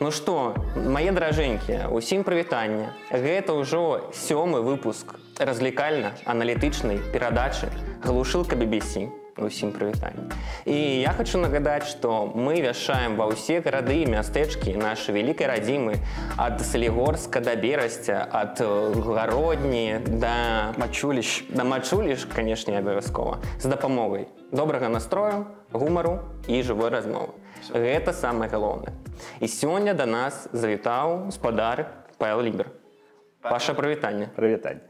Ну што, мае дражэнькія, усім прывітанне. Гэта ўжо сёмы выпуск развлекальна-аналітычнай перадачы глушылка BBC. Усім прывітанне. І я хочу нагадаць, што мы вяшаем ва ўсе гарады і мястэчкі нашай вялікай радзімы ад Салігорска да берасця, ад гародні да Мачуліш. да мачуліш, канешне, абавязкова з дапамогай добрага настрою, гумару і жывой размовы. Гэта самае галоўнае. І сёння да нас завітаў спадар Павел Лібер. Ваше прывітанне. Прывітанне.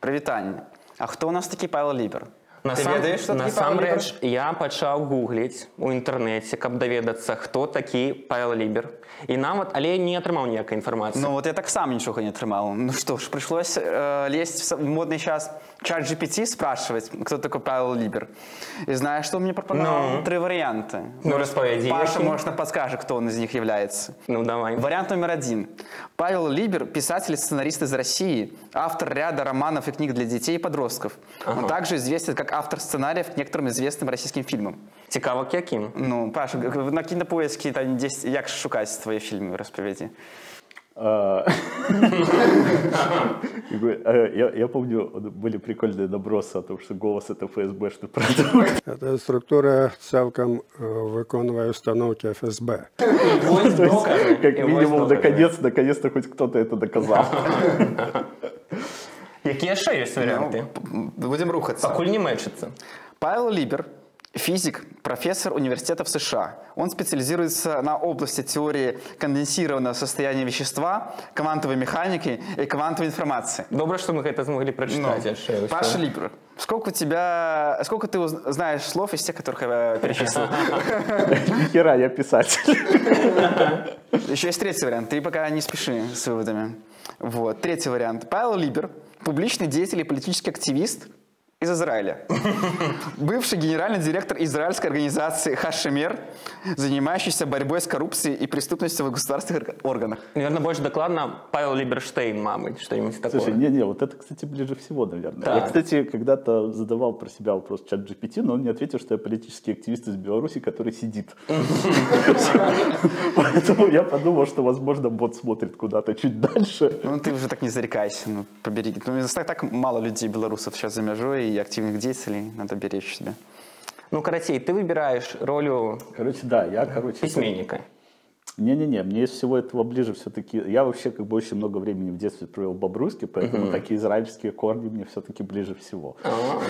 Прывітанне. А хто у нас такі Павел Лібер? Ты Насам- ведаеш, што такі Павел Лібер? Насамрэч я пачаў гугліць у інтэрнэце, каб даведацца, хто такі Павел Лібер. І нават але не атрымаў ніякай інфармацыі. Ну вот я так сам ничего не отрымал. Ну что ж, пришлось э, лезть в с- в модный сейчас чат GPT, спрашивать, кто такой Павел Либер. И знаешь, что он мне пропонувал? Ну? Три варианта. Ну, распавядзі, Паша, які. может, нам подскажет, кто он из них является. ну давай. Вариант номер один. Павел Либер – писатель и сценарист из России, автор ряда романов и книг для детей и подростков. Он Ага. также известен как автор сценариев к некоторым известным российским фильмам. Цікаво, к яким. Ну, Паша, г- г- на кинопоиске там 10, як шукать твои фильмы, расповеди. А, как бы, э, Я я помню, были прикольные набросы о том, что голос это ФСБшный продукт. Эта структура цілком е, виконує установки ФСБ. Вось То есть, доказы. Как І вось минимум, доказы. наконец, наконец-то хоть кто-то это доказал. Якія яшчэ ёсць варыянты? Ну, будем рухаться. Пакуль не мэчыцца. Павел Либер – физик, профессор университета в США. Он специализируется на области теории конденсированного состояния вещества, квантовой механики и квантовой информации. Добра, што мы гэта змаглі Ну, прачытаць яшчэ. Паша Либер, сколько у тебя, сколько ты знаешь слов из тех, которых я перечислил? Нихера, я писатель. Еще есть третий вариант. Ты пока не спеши с выводами. Вот. Третий вариант. Павел Либер – публичный деятель и политический активист из Израиля. Бывший генеральный директор израильской организации Хашемер, занимающийся борьбой с коррупцией и преступностью в государственных органах. Наверное, больше докладно Павел Либерштейн, мабуть, что-нибудь такое. Слушай, не-не, вот это, кстати, ближе всего, наверное. Так. Я, кстати, когда-то задавал про себя вопрос чат GPT, но он не ответил, что я политический активист из Беларуси, который сидит. Поэтому я подумал, что, возможно, бот смотрит куда-то чуть дальше. Ну, ты уже так не зарекайся, ну, побереги. Ну, так, так мало людей, белорусов сейчас за межой и активных деятелей, надо беречь себя. Ну, карацей, ты выбираешь роль Короче, да, я, короче... письменника. Не-не-не, мне из всего этого ближе все-таки... Я вообще как бы очень много времени в детстве провел в Бобруйске, поэтому такие израильские корни мне все-таки ближе всего. А,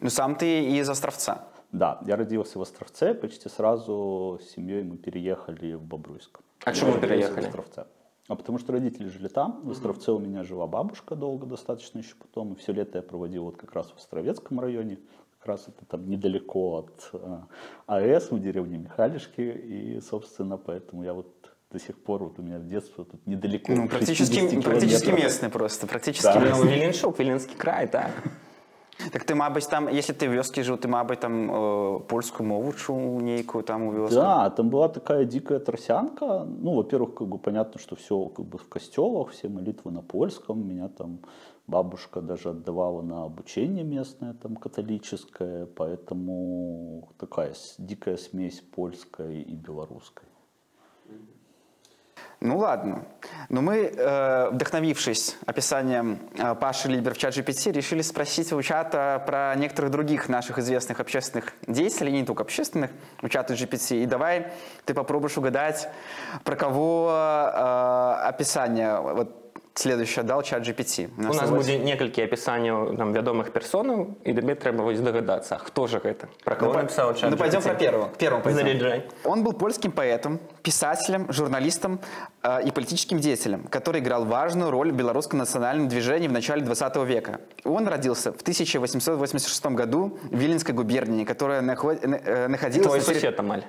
Ну, сам ты из Островца. Да, я родился в Островце, почти сразу с семьей мы переехали в Бобруйск. А чему родился переехали? В Островце. А потому что родители жили там. В Островце у меня жила бабушка долго достаточно еще потом. И все лето я проводил вот как раз в Островецком районе. Как раз это там недалеко от э, АЭС, в деревне Михалишки. И, собственно, поэтому я вот до сих пор, вот у меня в детстве тут недалеко. Ну, 60 практически, практически местный просто, практически Да. Местный. Віленшук, Віленський край, так. Так ти, мабуть, там, якщо ти в вёскі жив, ти, мабуть, там е, польську мову чув нейку там у вёску. Да, там была такая дикая тросянка. Ну, во-первых, как бы понятно, что все как бы в костелах, все молитвы на польском. Меня там бабушка даже отдавала на обучение местное, там католическое, поэтому такая дикая смесь польской и белорусской. Ну ладно. Но мы, э, вдохновившись описанием э, Паши Либер в чат GPT, решили спросить у чата про некоторых других наших известных общественных деятелей, не только общественных, у чата GPT. И давай ты попробуешь угадать, про кого э, описание вот следующее дал чат GPT. У нас будзе некалькі апісанняў там вядомых персонаў і табе трэба вось дагадацца, а хто же гэта про кого по- напісаў чат ну, пойдем про первого. К первому пойдем. Заряджай. Он был польским поэтом, писателем, журналистом э, и политическим деятелем, который играл важную роль в белорусском национальном движении в начале 20 века. Он родился в 1886 году в Виленской губернии, которая наход- э, находилась Твой на терри- сусед амаль.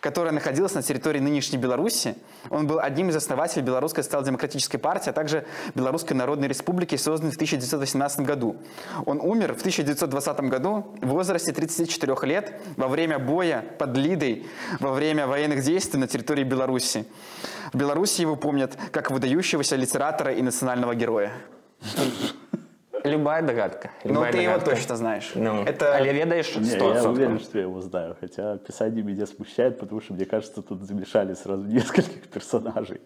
которая находилась на территории нынешней Беларуси. Он был одним из основателей Белорусской социал-демократической партии, а также Белорусской Народной Республики, созданной в 1918 году. Он умер в 1920 году в возрасте 34 лет во время боя под Лидой во время военных действий на территории Беларуси. В Беларуси его помнят как выдающегося литератора и национального героя. Любая догадка. Ну, любая ты его догадка. точно знаешь. Ну, Это але ведаешь Не, 100%. я уверен, что я его знаю, хотя описание меня смущает, потому что, мне кажется, тут замешали сразу нескольких персонажей.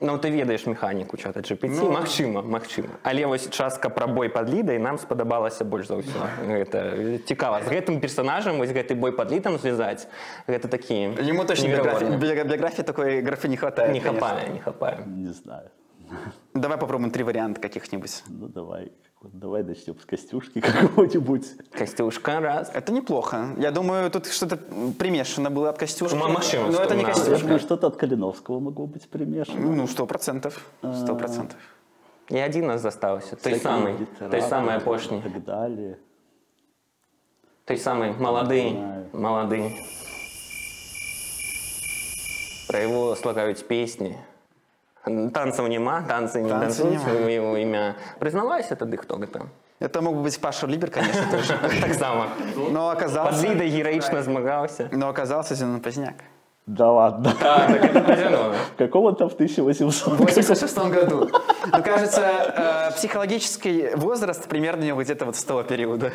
Ну, ты ведаеш механіку чата GPT, Ну. магчыма, магчыма. Але вось частка пра бой пад лідай нам спадабалася больш за ўсё. Гэта цікава. З гэтым персонажам вось гэты бой пад літам звязаць, гэта такі Ему точно невероятны. биографии, биографии такой графы не хватает. Не конечно. хапае, не хапае. Не знаю. Давай попробуем три варианта каких-нибудь. Ну, давай, давай начнем с Костюшки какого-нибудь. Костюшка раз. Это неплохо. Я думаю, тут что-то примешано было от Костюшки. М- Максим, Но это не что, Я Костюшка. думаю, что-то от Калиновского могло быть примешано. Ну, сто процентов. Сто процентов. І адзін нас застаўся. Той Всякие самый, литераторы той самый И апошні. так далее. Той самый малады, знаю. малады. Пра яго слагаюць песні. Танцаў няма, танцы не Танцы танцуюць няма. у яго імя. Прызнавайся тады, хто гэта. Это мог бы быть Паша Либер, конечно, тоже. Таксама. Но Пад оказался... лідай гераічна змагаўся. Но оказался Зенон Поздняк. Да ладно. А, так это про Зенона. Какого-то в 1800 В 86 году. Ну, кажется, э, психологический возраст примерно у него где-то вот с того периода.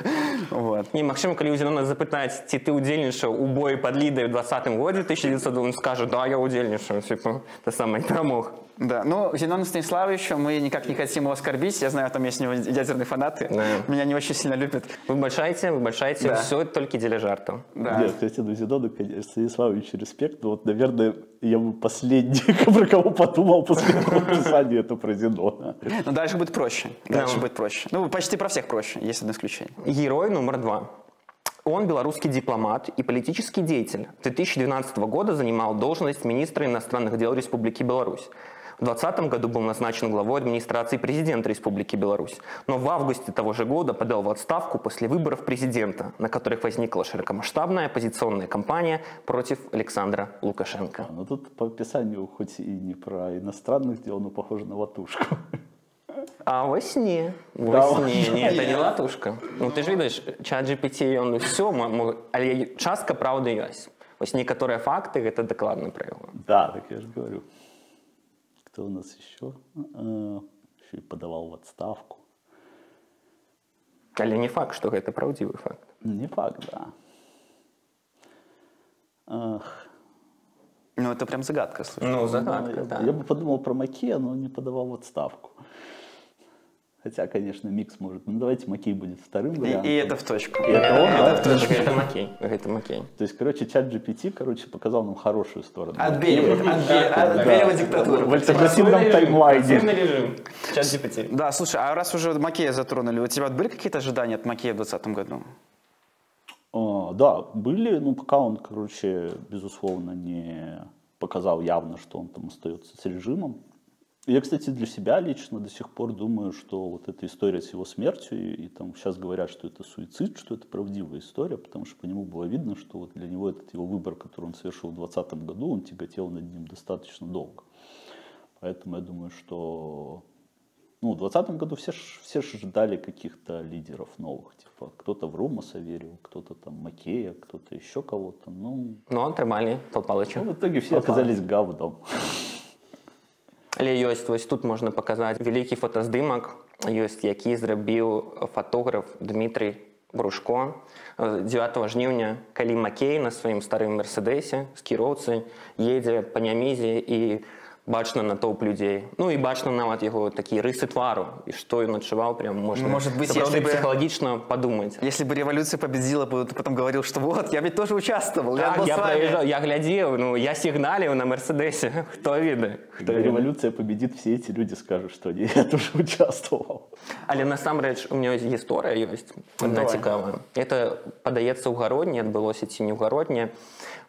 Вот. Не, магчыма, калі ў Зенона запытаць, ці ты ўдзельнічаў у бою пад лідай у 20 годзе 1900 он скажа, да, я ўдзельнічаю, типа, та самая перамог. Да, ну, Зенону Станиславовичу мы никак не хотим его оскорбить. Я знаю, там есть у него ядерные фанаты. Да. Меня не очень сильно любят. Выбачайце, выбачайце, Да. все толькі дзеля жартаў. Да. Нет, кстати, ну Зенону, конечно, Станиславовичу респект, но вот, наверное, я бы последний, про кого подумал после описания, это про Зенона. Но дальше будет проще. Дальше Да. будет проще. Ну, почти про всех проще, есть одно исключение. Герой номер два. Он белорусский дипломат и политический деятель. 2012 года занимал должность министра иностранных дел Республики Беларусь. В 2020 году был назначен главой администрации президента Республики Беларусь. Но в августе того же года подал в отставку после выборов президента, на которых возникла широкомасштабная оппозиционная кампания против Александра Лукашенко. Ну тут по описанию хоть и не про иностранных дел, но похоже на ватушку. А во сне, во Да, сне, ладно. не, это не латушка. Ну ты ж видиш, чат GPT, он все, але частка правды ёсць. Вось некаторыя факты гэта дакладна пра яго. Да, так я же говорю. Кто у нас еще? Э, Еще и подавал в отставку. Але не факт, што гэта праўдзівы факт. Не факт, да. Ах, Ну, это прям загадка, слушай. Ну, ну, загадка, я, да. я бы подумал про Макея, но не подавал в отставку. Хотя, конечно, микс может. Ну, давайте Макей будет вторым И, вариантом. и это в точку. И это он, да? Гэта Макей, гэта Макей. То есть, короче, чат GPT, короче, показал нам хорошую сторону. Отбеливать, отбе- отбеливать диктатуру. В альтернативном таймлайне. режим. Чат GPT. Да, слушай, а раз уже Макея затронули, у тебя были какие-то ожидания от Макея в 2020 году? А, да, были, ну, пока он, короче, безусловно, не показал явно, что он там остается с режимом. Я, кстати, для себя лично до сих пор думаю, что вот эта история с его смертью, и, и там сейчас говорят, что это суицид, что это правдивая история, потому что по нему было видно, что вот для него этот его выбор, который он совершил в 2020 году, он тяготел над ним достаточно долго. Поэтому я думаю, что ну, в 2020 году все, все ждали каких-то лидеров новых. Типа кто-то в Румаса верил, кто-то там Макея, кто-то еще кого-то. Ну, Ну, атрымалі Пал ну, Палыча. в итоге все оказались говном. Але ёсць вось тут можна паказаць вялікі фотаздымак. Ёсць які зрабіў фатограф Дмітрий брушко Э, 9 жніўня калі макей на сваім старым мерседесе з кіроўцы едзе па нямізе і бачна натоўп людзей ну і бачна нават яго такія рысы твару і што ён адчуваў прям можна Может быть, сапраўды если бы- псіхалагічна падумаць Если бы революция победила бы, ты потом говорил, что вот, я ведь тоже участвовал, я Так, был я с вами. праезжаў я глядзеў ну я сігналіў на мерседесе хто ведае хто Когда ведае революция победит, все эти люди скажут, что они, я тоже участвовал. Але насамрэч у меня ёсць гісторыя ёсць одна Давай. цікавая это падаецца ў гародні адбылося ці не ў гародні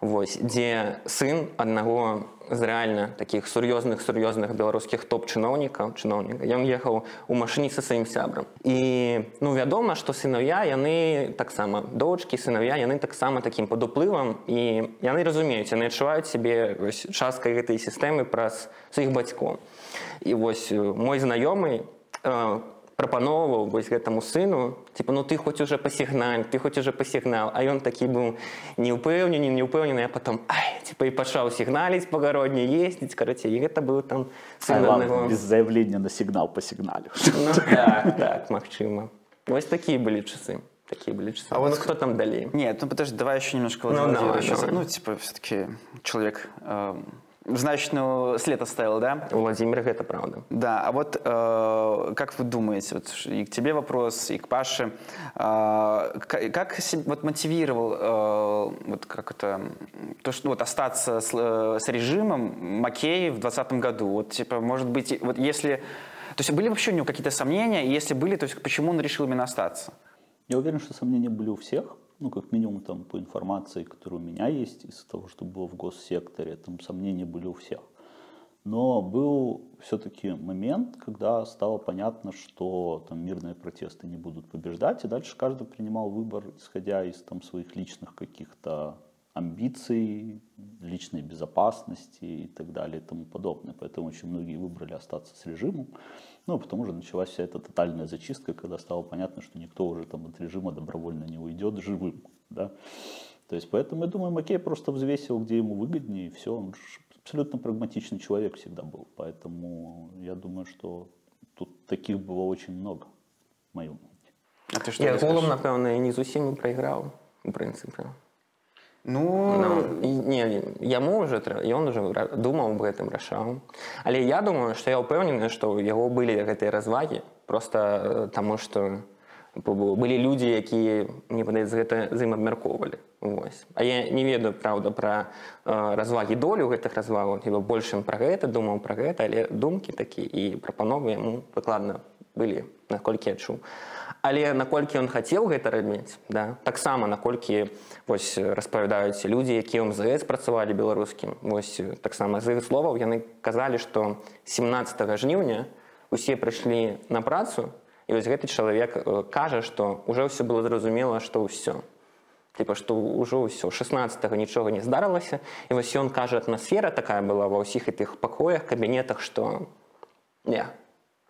вось дзе сын аднаго з рэальна такіх сур'ёзных сур'ёзных беларускіх топ-чыноўнікаў чыноўніка ён ехаў у машыне са сваім сябрам і ну вядома што сынаўя яны таксама дочкі сынаўя яны таксама такім пад уплывам і яны разумеюць яны адчуваюць сябе вось, часткай гэтай сістэмы праз сваіх бацькоў і вось э, мой знаёмы э, прапановваў вось гэтаму сыну типа ну ты хоць уже пасігналь ты хоць уже пасігнал а ён такі быў не ўпэўнены не ўпэўнены а потом ай, типа і пачаў сігналіць пагародні ездзіць карацей і гэта быў там сын Айлам аднаго. без заявления на сигнал по сигналю. ну, так, так магчыма вось такія былі часы такие былі часы А вот ну, кто там далей Нет, ну подожди, давай еще немножко Ну, Владимира давай, еще за- давай. Ну, типа, все-таки человек э, значную след оставил, да? Владимир гэта правда Да, а вот э, как вы думаете, вот и к тебе вопрос, и к Паше, э, как вот мотивировал э, вот как это то, что вот остаться с, э, с режимом Макеев в 2020 году? Вот типа, может быть, вот если, то есть были вообще у него какие-то сомнения, и если были, то есть почему он решил именно остаться? Я уверен, что сомнения были у всех. Ну, как минимум, там, по информации, которая у меня есть, из того, что было в госсекторе, там сомнения были у всех. Но был все-таки момент, когда стало понятно, что там мирные протесты не будут побеждать, и дальше каждый принимал выбор, исходя из там своих личных каких-то амбиций, личной безопасности и так далее и тому подобное. Поэтому очень многие выбрали остаться с режимом. Ну, а потом уже началась вся эта тотальная зачистка, когда стало понятно, что никто уже там от режима добровольно не уйдет живым. Да? То есть, поэтому, я думаю, Макей просто взвесил, где ему выгоднее, и все. Он же абсолютно прагматичный человек всегда был. Поэтому я думаю, что тут таких было очень много, в моем мнении. А ты что я расскажешь? голам напэўна не зусім і прайграў у прынцыпе Ну, Ну, і, не, яму уже ён уже думаў аб гэтым рашаў але я думаю што я ўпэўнены што ў яго былі гэтыя развагі просто э, таму што былі людзі якія мне падаецца гэта з ім абмяркоўвалі Вось. А я не ведаю праўда пра э, развагі долю гэтых развагаў хіба больш ён пра гэта думаў пра гэта але думкі такі і прапановы яму дакладна былі наколькі я чуў але наколькі ён хацеў гэта рабіць да таксама наколькі вось распавядаюць людзі якія мзс працавалі беларускім вось таксама з іх словаў яны казалі што 17 жніўня усе прыйшлі на працу і вось гэты чалавек э, кажа што уже ўсё было зразумела што ўсё. Типа што ўжо ўсё 16 нічога не здарылася і вось ён кажа атмасфера такая была ва ўсіх гэтых пакоях кабінетах што не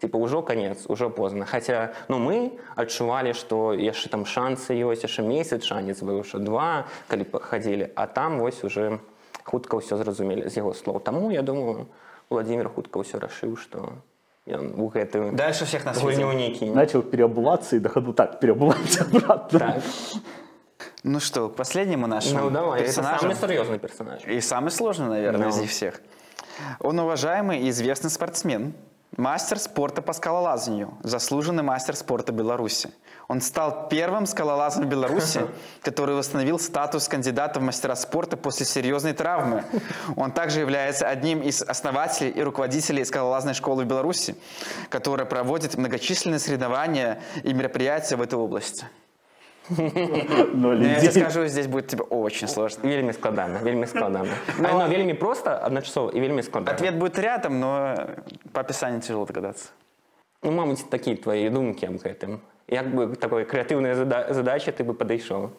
типа ўжо конец ужо позна хаця ну мы адчувалі што яшчэ там шансы ёсць яшчэ месяц шанец що два калі пахадзілі а там вось уже хутка ўсё зразумелі з яго слоў таму я думаю владимир хутка ўсё рашыў што ён у гэтую дальше всех нас гульню видел. не кіне Начал переобуваться и на ходу так, обратно. так. Ну что, к последнему нашему ну давай это персонажу. самый серьезный персонаж И самый сложный, наверное, Ну. из них всех. Он уважаемый и известный спортсмен, мастер спорта по скалолазанию, заслуженный мастер спорта Беларуси. Он стал первым скалолазом в Беларуси, который восстановил статус кандидата в мастера спорта после серьезной травмы. Он также является одним из основателей и руководителей скалолазной школы в Беларуси, которая проводит многочисленные соревнования и мероприятия в этой области. Ноль Но я тебе идей. скажу, здесь будет тебе очень сложно. вельмі складана вельмі складана ну, вельмі просто адначасова і вельмі складана Ответ будет рядом, но по описанию тяжело догадаться. Ну, мабыць, такія твои думкі аб гэтым. Як бы такой крэатыўная зада задача ты бы падышоў.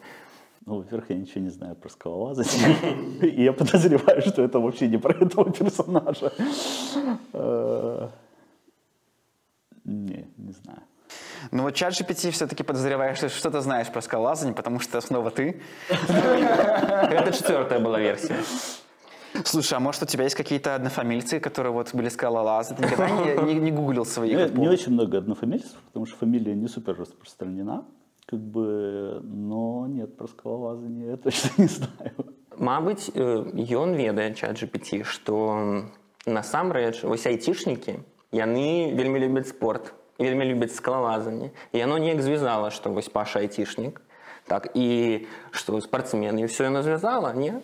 Ну, во-первых, я ничего не знаю про скалолазание. И я подозреваю, что это вообще не про этого персонажа. Э, Не, не знаю. Но вот чат GPT все-таки подозреваешь, что что-то знаешь про скалолазание, потому что снова ты. Гэта чацвёртая была версія. Слушай, а может у тебя есть какие-то однофамильцы, которые вот были скалолазы? Ты никогда не, не- не гуглил своих? Не, вот по- не очень много однофамильцев, потому что фамилия не супер распространена. Как бы, но нет, про скалолазание я точно не знаю. Мабыць, э, ён ведае чат GPT, што насамрэч вось айцішнікі яны вельмі любяць спорт, вельмі любяць скалалазанне. І яно неяк звязала, што вось паша айцішнік, так і што спартсмен і ўсё яно звязала, не?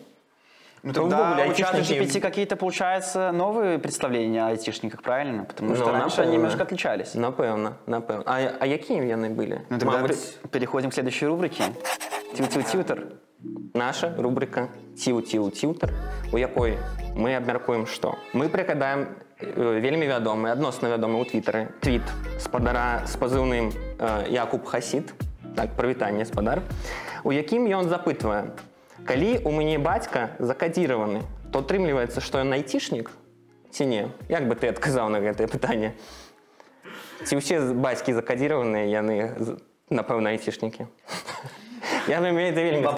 Ну, То тогда увогуле у чата айтишники- GPT какие-то, получается, новые представления о айтишниках, правильно? Потому что Ну, раньше они напэўна. немножко отличались. Напэўна, напэўна. А, а якімі яны былі? Ну, тогда Мабыць, пе- переходим к следующей рубрике. Тю-тю-тютер. наша рубрика ціў-ціў-ціўтар у якой мы абмяркуем што мы прыгадаем э, Вельмі вядомы адносна вядомы ў твиттары твіт спадара з пазыўным э, якуб хасід. Так прывітанне спадар. У якім ён запытвае калі у мяне бацька закадзіраваны то атрымліваецца што ён айцішнік ці не? Як бы ты адказаў на гэтае пытанне? Ці ўсе бацькі закадзіраваныя яны напэўна айцішнікі? Я думаю это вельмі так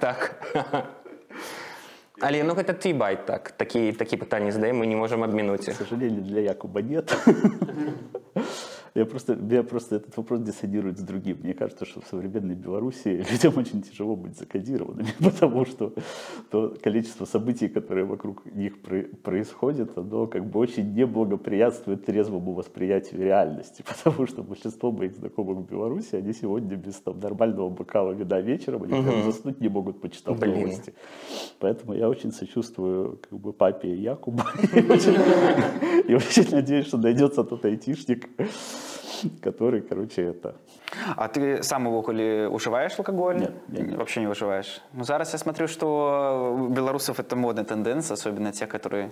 так так але ну гэта ты байт так такі такі пытанні задаем мы не можам абмінуць К іх сожалению, для Якуба нет. Я просто, меня просто этот вопрос диссонирует с другим. Мне кажется, что в современной Беларуси людям очень тяжело быть закодированными, потому что то количество событий, которые вокруг них про- происходят, оно как бы очень неблагоприятствует трезвому восприятию реальности, потому что большинство моих знакомых в Беларуси, они сегодня без там, нормального бокала вина вечером, они прям заснуть не могут, почитав Блин. новости. Поэтому я очень сочувствую как бы папе Якуба. И очень надеюсь, что найдется тот айтишник, который, короче, это... А ты сам увогуле уживаешь алкоголь? Нет, я не. Вообще не выживаешь. Ну, зараз я смотрю, что у белорусов это модная тенденция, особенно те, которые...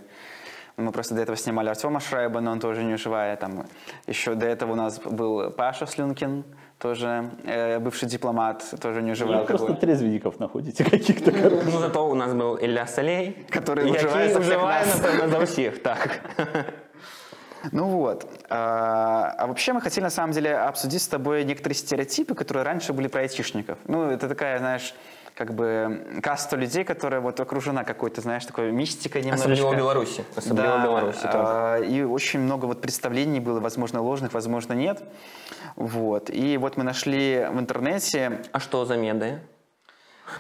Мы просто до этого снимали Артема Шрайба, но он тоже не уживает. Там еще до этого у нас был Паша Слюнкин, тоже э, бывший дипломат, тоже не уживал Вы алкоголь. просто трезвенников находите каких-то, короче. ну зато у нас быў Ілля Салей Который які уживае за всех ужывае нас. напэўна за ўсіх так Ну вот. А, а вообще мы хотели на самом деле обсудить с тобой некоторые стереотипы, которые раньше были про айтишников. Ну, это такая, знаешь, как бы каста людей, которая вот окружена какой-то, знаешь, такой мистикой немножечко. асабліва ў беларусі асабліва ў беларусі так. а, и очень много вот представлений было, возможно, ложных, возможно, нет. Вот. И вот мы нашли в интернете а што за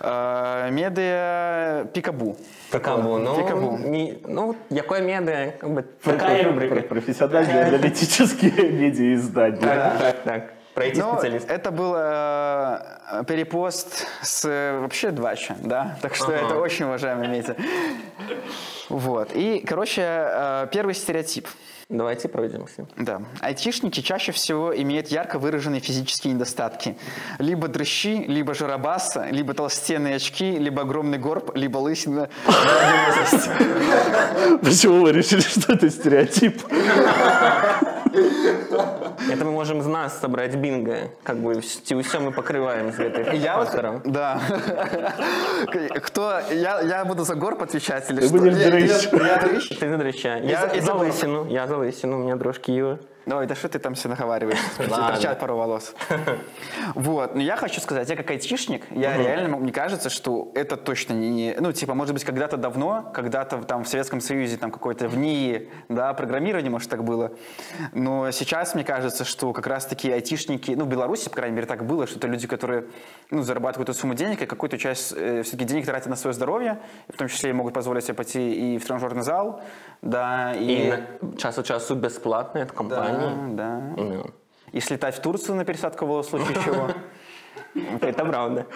Медыя э, медиа Пикабу. Пикабу, ну, Пикабу. не, ну, якое медыа, как бы, такая Про- рубрика. Профессиональные аналитические медиа-издания. Так, так, так. Пройти Ну, специалист. это был э, перепост с э, вообще двача, да, так что Ага. это очень уважаемый медиа. Вот, и, короче, э, первый стереотип. Давайте пройдемся. Да. Айтишники чаще всего имеют ярко выраженные физические недостатки. Либо дрыщи, либо жиробаса, либо толстенные очки, либо огромный горб, либо лысина. Почему вы решили, что это стереотип? Это мы можем из нас собрать бинго. Как бы все мы покрываем с этой Я вот, да. Кто, я, я буду за горб отвечать или Ты что? будешь дрыщ. я- я дрыщ. Ты за дрыща. Я, Я за, лысину. Я за лысину. У меня дрожки Ива. Ой, да что ты там все наговариваешь? Торчат пару волос. Вот, но я хочу сказать, я как айтишник, я реально, мне кажется, что это точно не, ну, типа, может быть, когда-то давно, когда-то там в Советском Союзе, там какой-то в НИИ, да, программирование, может, так было, но сейчас мне кажется, что как раз-таки айтишники, ну, в Беларуси, по крайней мере, так было, что это люди, которые, ну, зарабатывают эту сумму денег, и какую-то часть все-таки денег тратят на свое здоровье, в том числе и могут позволить себе пойти и в тренажерный зал, да, И и... на- час от часу бесплатно от компании. Да, да. Ну, И слетать в Турцию на пересадку волос в случае чего. Это правда.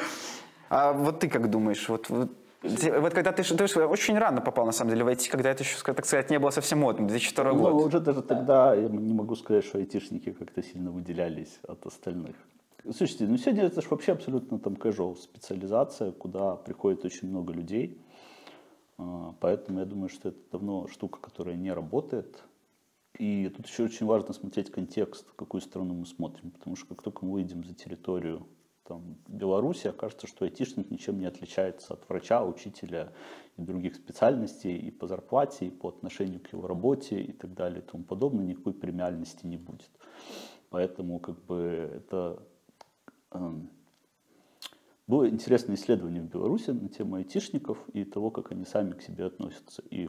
А вот ты как думаешь? Вот, вот, вот когда ты, ты очень рано попал, на самом деле, в IT, когда это еще, так сказать, не было совсем модным, 2002 Ну, год. уже даже тогда я не могу сказать, что айтишники как-то сильно выделялись от остальных. Слушайте, ну сегодня это же вообще абсолютно там casual специализация, куда приходит очень много людей. А, Поэтому я думаю, что это давно штука, которая не работает. И тут еще очень важно смотреть контекст, какую страну мы смотрим. Потому что как только мы выйдем за территорию там, Беларуси, окажется, что айтишник ничем не отличается от врача, учителя и других специальностей и по зарплате, и по отношению к его работе и так далее и тому подобное. Никакой премиальности не будет. Поэтому как бы это эм, было интересное исследование в Беларуси на тему айтишников и того, как они сами к себе относятся. И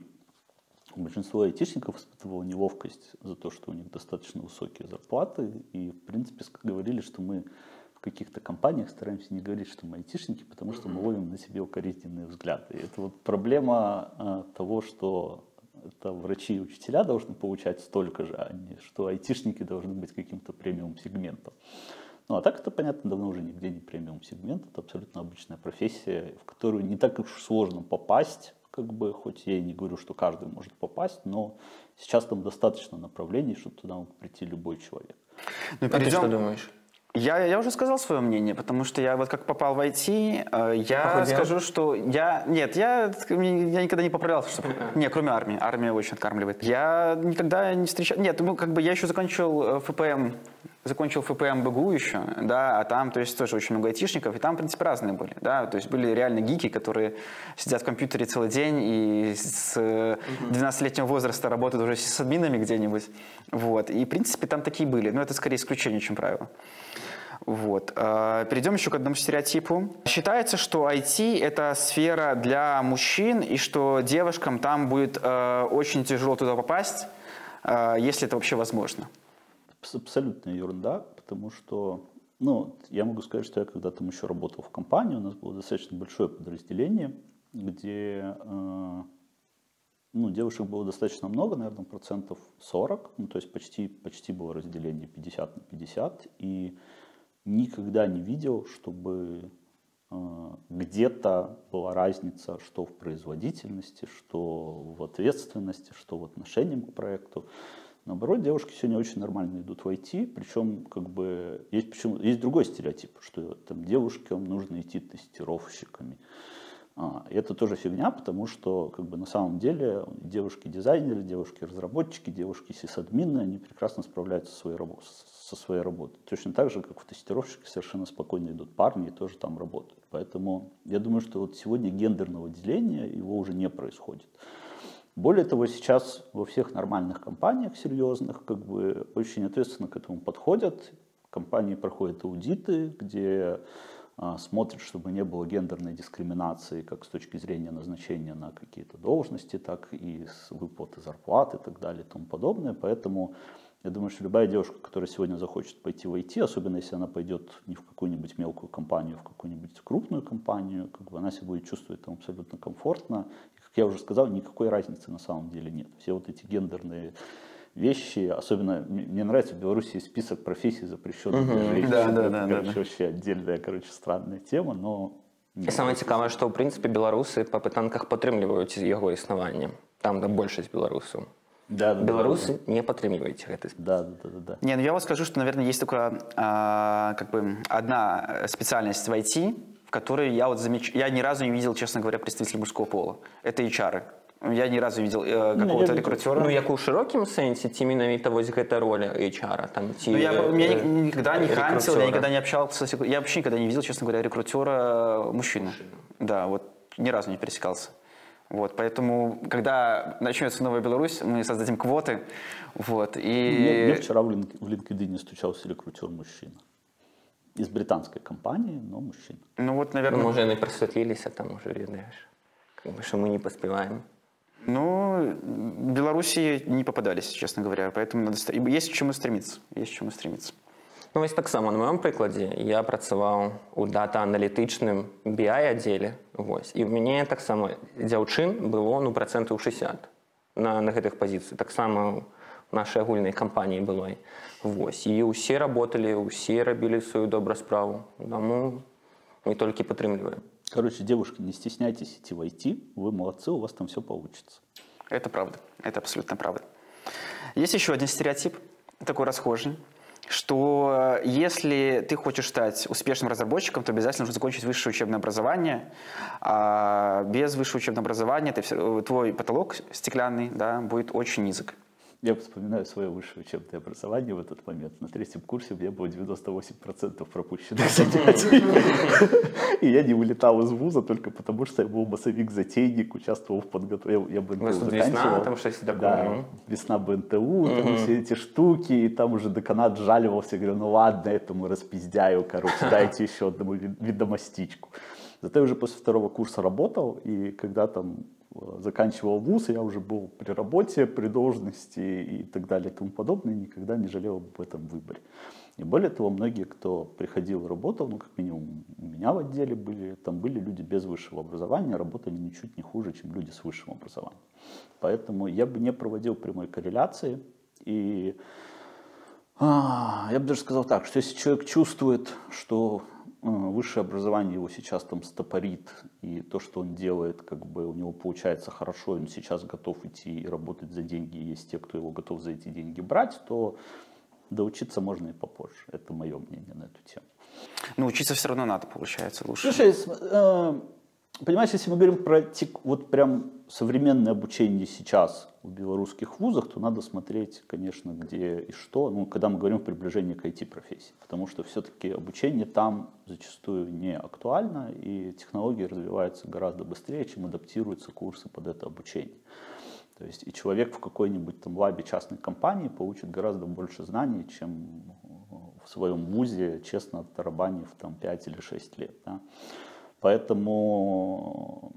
большинство айтишников испытывало неловкость за то, что у них достаточно высокие зарплаты. И, в принципе, говорили, что мы в каких-то компаниях стараемся не говорить, что мы айтишники, потому что мы ловим на себе укоризненные взгляды. И это вот проблема а, того, что это врачи и учителя должны получать столько же, а не что айтишники должны быть каким-то премиум-сегментом. Ну, а так это, понятно, давно уже нигде не премиум-сегмент. Это абсолютно обычная профессия, в которую не так уж сложно попасть, как бы, хоть я и не говорю, что каждый может попасть, но сейчас там достаточно направлений, чтобы туда мог прийти любой человек. Ну, А ты что думаешь? Я, я уже сказал свое мнение, потому что я вот как попал в IT, э, я Похудел? скажу, что я... Нет, я, я никогда не поправлялся. Что... Не, кроме армии. Армия очень откармливает. Я никогда не встречал... Нет, ну как бы я еще закончил э, ФПМ закончил ФПМ БГУ еще, да, а там, то есть, тоже очень много айтишников, и там, в принципе, разные были, да, то есть были реально гики, которые сидят в компьютере целый день и с 12-летнего возраста работают уже с админами где-нибудь, вот, и, в принципе, там такие были, но это скорее исключение, чем правило. Вот. А, Перейдем еще к одному стереотипу. Считается, что IT – это сфера для мужчин, и что девушкам там будет э, очень тяжело туда попасть, э, если это вообще возможно. Абс- Абсолютная ерунда, потому что, ну, я могу сказать, что я когда там еще работал в компании, у нас было достаточно большое подразделение, где э, ну, девушек было достаточно много, наверное, процентов 40, ну, то есть почти, почти было разделение 50 на 50, и никогда не видел, чтобы э, где-то была разница, что в производительности, что в ответственности, что в отношении к проекту. Наоборот, девушки сегодня очень нормально идут в IT, причем как бы есть, почему, есть другой стереотип, что там девушкам нужно идти тестировщиками. А, это тоже фигня, потому что как бы на самом деле девушки-дизайнеры, девушки-разработчики, девушки сисадмины, они прекрасно справляются со своей, со своей работой. Точно так же, как в тестировщики совершенно спокойно идут парни и тоже там работают. Поэтому я думаю, что вот сегодня гендерного деления его уже не происходит. Более того, сейчас во всех нормальных компаниях серьезных как бы очень ответственно к этому подходят. Компании проходят аудиты, где а, смотрят, чтобы не было гендерной дискриминации как с точки зрения назначения на какие-то должности, так и с выплаты зарплат и так далее и тому подобное. Поэтому я думаю, что любая девушка, которая сегодня захочет пойти в IT, особенно если она пойдет не в какую-нибудь мелкую компанию, а в какую-нибудь крупную компанию, как бы она себя будет чувствовать там абсолютно комфортно. И, как я уже сказал, никакой разницы на самом деле нет. Все вот эти гендерные вещи, особенно мне мне нравится в Беларуси есть список профессий запрещенных для женщин. Да, да, Это, да, да, короче, да. вообще отдельная, короче, странная тема, но І саме цікаве, що в принципі білоруси по питанках підтримують його існування. Там, де більшість білорусів. да, да, Белорусы не підтримують гэта. Да, да, да, да, да. Не, ну я вот скажу, что, наверное, есть только а, как бы одна специальность в IT, в которой я вот замеч... я ни разу не видел, честно говоря, представителей мужского пола. Это HR. Я ни разу не видел э, я какого-то видел. рекрутера. Ну, як у широкім сенсі, ці менавіта вось гэта роля HR, там ці Ну, я, э, я э, ни- никогда не хантил, я рекрутера. никогда не общался, с- я вообще никогда не видел, честно говоря, рекрутера э, мужчину. Да, вот ни разу не пересекался. Вот, поэтому, когда начнется Новая Беларусь, мы создадим квоты, вот, и... Мне, мне вчера в, линк, в LinkedIn стучался рекрутер мужчина. Из британской компании, но мужчина. Ну вот, Ну, наверное, може, не просвітлілися, там уже знаєш, как бы, що ми не поспіваємо. Ну, в Беларуси не попадались, честно говоря, поэтому надо, есть к чему стремиться, есть к чему стремиться. Ну, ось так само, на моєму прикладі, я працював у дата-аналітичним BI-аддзеле, вось, і ў мяне таксама дзяўчын было ну, працэнтаў 60 на, на гэтых пазіцый. Таксама в нашай агульнай кампаніі былой. Вось. І ўсе работалі, ўсе рабілі сваю добра справу. Таму мы толькі падтрымліваем. Короче, девушки, не стесняйтесь идти в IT, вы молодцы, у вас там все получится. Это правда, это абсолютно правда. Есть еще один стереотип, такой расхожий, что э, если ты хочешь стать успешным разработчиком, то обязательно нужно закончить высшее учебное образование. А без высшего учебного образования ты всё- твой потолок стеклянный да, будет очень низок. Я вспоминаю свое высшее учебное образование в этот момент. На третьем курсе у меня было 98% пропущенных занятий. И я не вылетал из вуза только потому, что я был массовик-затейник, участвовал в подготовке. Я БНТУ весна, заканчивал. там что-то такое, ну? весна БНТУ, там все эти штуки, и там уже деканат жаливался, говорю, ну ладно, этому распиздяю, короче, дайте еще одному видомостичку. Зато я уже после второго курса работал, и когда там заканчивал вуз, я уже был при работе, при должности и так далее и тому подобное, и никогда не жалел об этом выборе. И более того, многие, кто приходил и работал, ну, как минимум, у меня в отделе были, там были люди без высшего образования, работали ничуть не хуже, чем люди с высшим образованием. Поэтому я бы не проводил прямой корреляции, и а, я бы даже сказал так, что если человек чувствует, что э, высшее образование его сейчас там стопорит, и то, что он делает, как бы у него получается хорошо, он сейчас готов идти и работать за деньги, и есть те, кто его готов за эти деньги брать, то доучиться можно и попозже. Это мое мнение на эту тему. Но учиться все равно надо, получается, лучше. Слушай, э, Понимаешь, если мы говорим про вот прям современное обучение сейчас в белорусских вузах, то надо смотреть, конечно, где и что, ну, когда мы говорим о приближении к IT-профессии, потому что все-таки обучение там зачастую не актуально, и технологии развиваются гораздо быстрее, чем адаптируются курсы под это обучение. То есть и человек в какой-нибудь там лабе частной компании получит гораздо больше знаний, чем в своем вузе, честно оттарабанив там 5 или 6 лет. Да? Поэтому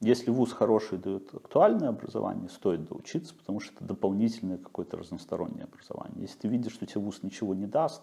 если вуз хороший дает актуальное образование, стоит доучиться, потому что это дополнительное какое-то разностороннее образование. Если ты видишь, что тебе вуз ничего не даст,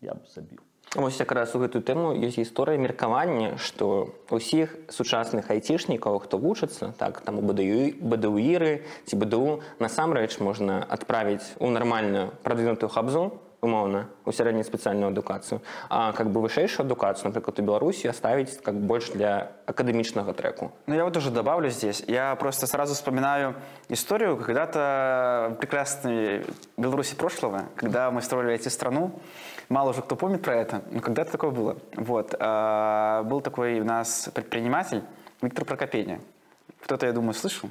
я бы забил. Вось якраз у гэтую тэму ёсць гісторыя меркавання што ўсіх сучасных айцішнікаў хто вучыцца так там у бДУ бДУіры ці бДУ насамрэч можна адправіць у нармальную прадвинутую хабзу умоўна у сярэднюю спецыяльную адукацыю а как бы вышэйшую адукацыю напрыклад у беларусі оставить как больш для акадэмічнага треку Ну, я вот уже добавлю здесь. Я просто сразу вспоминаю историю когда-то в прекрасной Беларуси прошлого, когда мы строили эти страну. Мало уже кто помнит про это, но когда-то такое было. Вот. а, Был такой у нас предприниматель Виктор Прокопеня. Кто-то, я думаю, слышал.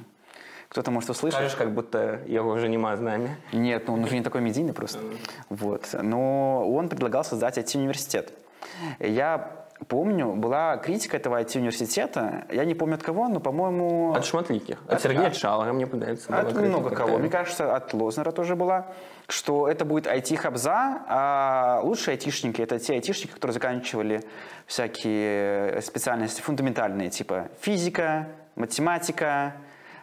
Кто-то, может, услышал. кажаш как будто яго уже нема з намі Нет, ну он уже не такой медийный просто. Вот. Но он предлагал создать IT-университет. Я помню, была критика этого IT-университета. Я не помню от кого, но, по-моему... ад шматлікіх ад Сергея Чалага мне падаецца была От крытыка много кого. такая. Мне кажется, от Лознера тоже была, что это будет IT-хабза, а лучшие айтишники – это те айтишники, которые заканчивали всякие специальности фундаментальные, типа физика, математика,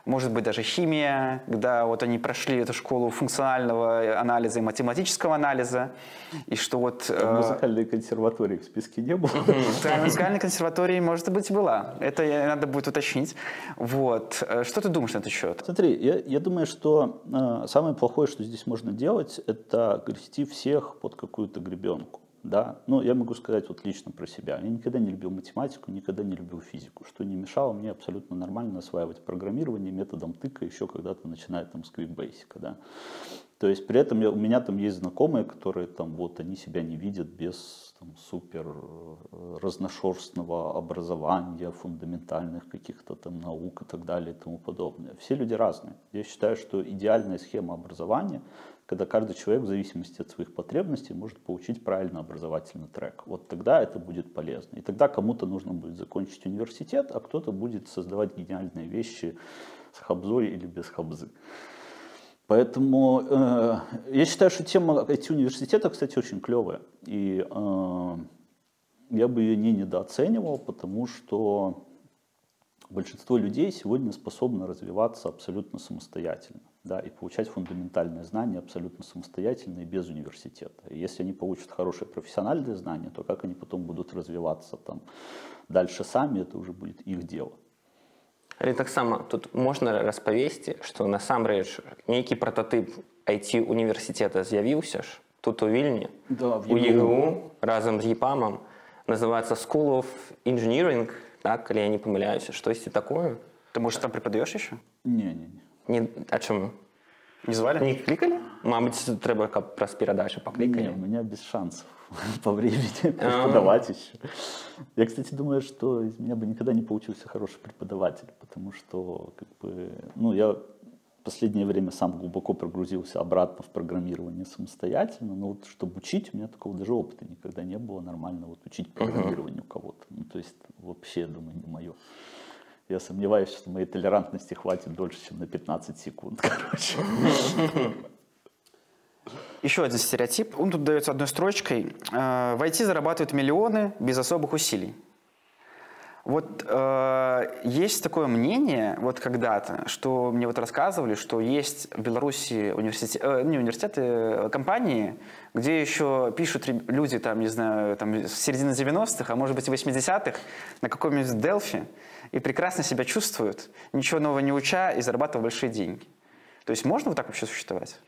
может быть, даже химия, когда вот они прошли эту школу функционального анализа и математического анализа, и что вот... Э, музыкальной консерватории в списке не было. да, музыкальной консерватории, может быть, была. Это надо будет уточнить. Вот. Э, Что ты думаешь на этот счет? Смотри, я, я думаю, что э, самое плохое, что здесь можно делать, это грести всех под какую-то гребенку. Да? Ну, я могу сказать вот лично про себя. Я никогда не любил математику, никогда не любил физику, что не мешало мне абсолютно нормально осваивать программирование методом тыка, еще когда-то начиная там с QuickBasic. Да? То есть при этом я, у меня там есть знакомые, которые там вот они себя не видят без там, супер э, разношерстного образования, фундаментальных каких-то там наук и так далее и тому подобное. Все люди разные. Я считаю, что идеальная схема образования, когда каждый человек в зависимости от своих потребностей может получить правильно образовательный трек. Вот тогда это будет полезно. И тогда кому-то нужно будет закончить университет, а кто-то будет создавать гениальные вещи с хабзой или без хабзы. Поэтому э, я считаю, что тема IT-университета, кстати, очень клевая. И э, я бы ее не недооценивал, потому что большинство людей сегодня способно развиваться абсолютно самостоятельно. Да, и получать фундаментальные знания абсолютно самостоятельно и без университета. И если они получат хорошие профессиональные знания, то как они потом будут развиваться там дальше сами, это уже будет их дело. Але таксама тут можна распавесці, што насамрэч нейкі прататып IT універсітэта з'явіўся ж тут у вільні Да, в у ЕГУ. ЕГУ разам з ЕПАМам называецца School of Engineering так калі я не памыляюся штосьці такое Ты, может, там преподаешь еще? Не-не-не. не а чаму Не звали? не клікалі Мабыць трэба каб праз перадачу Не, паклікалі у меня без шансов по времени преподавать еще. Я, кстати, думаю, что из меня бы никогда не получился хороший преподаватель, потому что, как бы, ну, я в последнее время сам глубоко прогрузился обратно в программирование самостоятельно, но вот чтобы учить, у меня такого даже опыта никогда не было нормально вот учить программированию кого-то. Ну, то есть вообще, я думаю, не мое. Я сомневаюсь, что моей толерантности хватит дольше, чем на 15 секунд, короче. Еще один стереотип. Он тут дается одной строчкой. Э, В IT зарабатывают миллионы без особых усилий. Вот э, есть такое мнение, вот когда-то, что мне вот рассказывали, что есть в Беларуси университет, э, не университеты, э, компании, где еще пишут люди, там, не знаю, там, с середины 90-х, а может быть и 80-х, на каком-нибудь Делфи, и прекрасно себя чувствуют, ничего нового не уча и зарабатывая большие деньги. То есть можно вот так вообще существовать?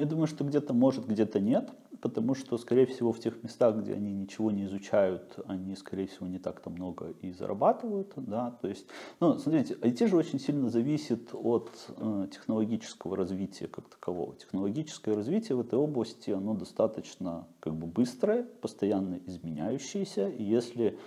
Я думаю, что где-то может, где-то нет, потому что, скорее всего, в тех местах, где они ничего не изучают, они, скорее всего, не так-то много и зарабатывают, да, то есть, ну, смотрите, IT же очень сильно зависит от э, технологического развития как такового. Технологическое развитие в этой области, оно достаточно как бы быстрое, постоянно изменяющееся, и если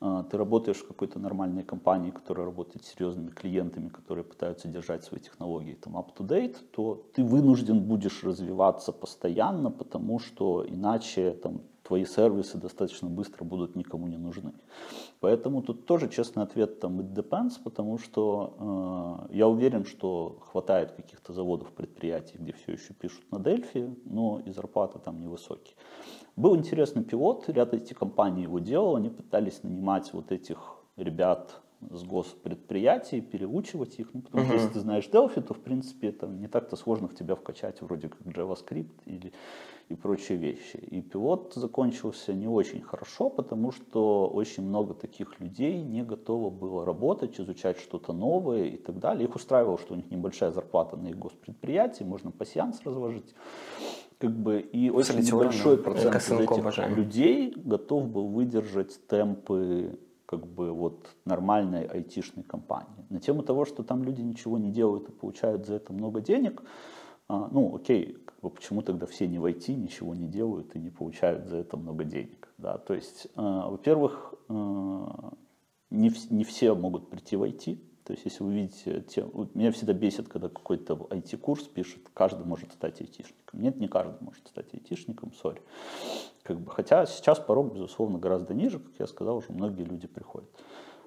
ты работаешь в какой-то нормальной компании, которая работает с серьезными клиентами, которые пытаются держать свои технологии там up-to-date, то ты вынужден будешь развиваться постоянно, потому что иначе там, твои сервисы достаточно быстро будут никому не нужны. Поэтому тут тоже честный ответ там it depends, потому что э, я уверен, что хватает каких-то заводов, предприятий, где все еще пишут на Дельфи, но и зарплаты там невысокие. Был интересный пилот, ряд этих компаний его делал, они пытались нанимать вот этих ребят с госпредприятий, переучивать их, ну, потому что если ты знаешь Delphi, то, в принципе, это не так-то сложно в тебя вкачать вроде как JavaScript или и прочие вещи. И пилот закончился не очень хорошо, потому что очень много таких людей не готово было работать, изучать что-то новое и так далее. Их устраивало, что у них небольшая зарплата на их госпредприятии, можно пассианс разложить. Как бы, и очень небольшой процент из этих обожаем. людей готов был выдержать темпы как бы вот нормальной айтишной компании. На тему того, что там люди ничего не делают и получают за это много денег, а, ну окей, как бы почему тогда все не в IT, ничего не делают и не получают за это много денег? Да? То есть, э, во-первых, э, не, не все могут прийти в IT, то есть, если вы видите, те, меня всегда бесит, когда какой-то IT-курс пишет, каждый может стать айтишником. Нет, не каждый может стать айтишником, сори. Как бы, хотя сейчас порог, безусловно, гораздо ниже, как я сказал, уже многие люди приходят.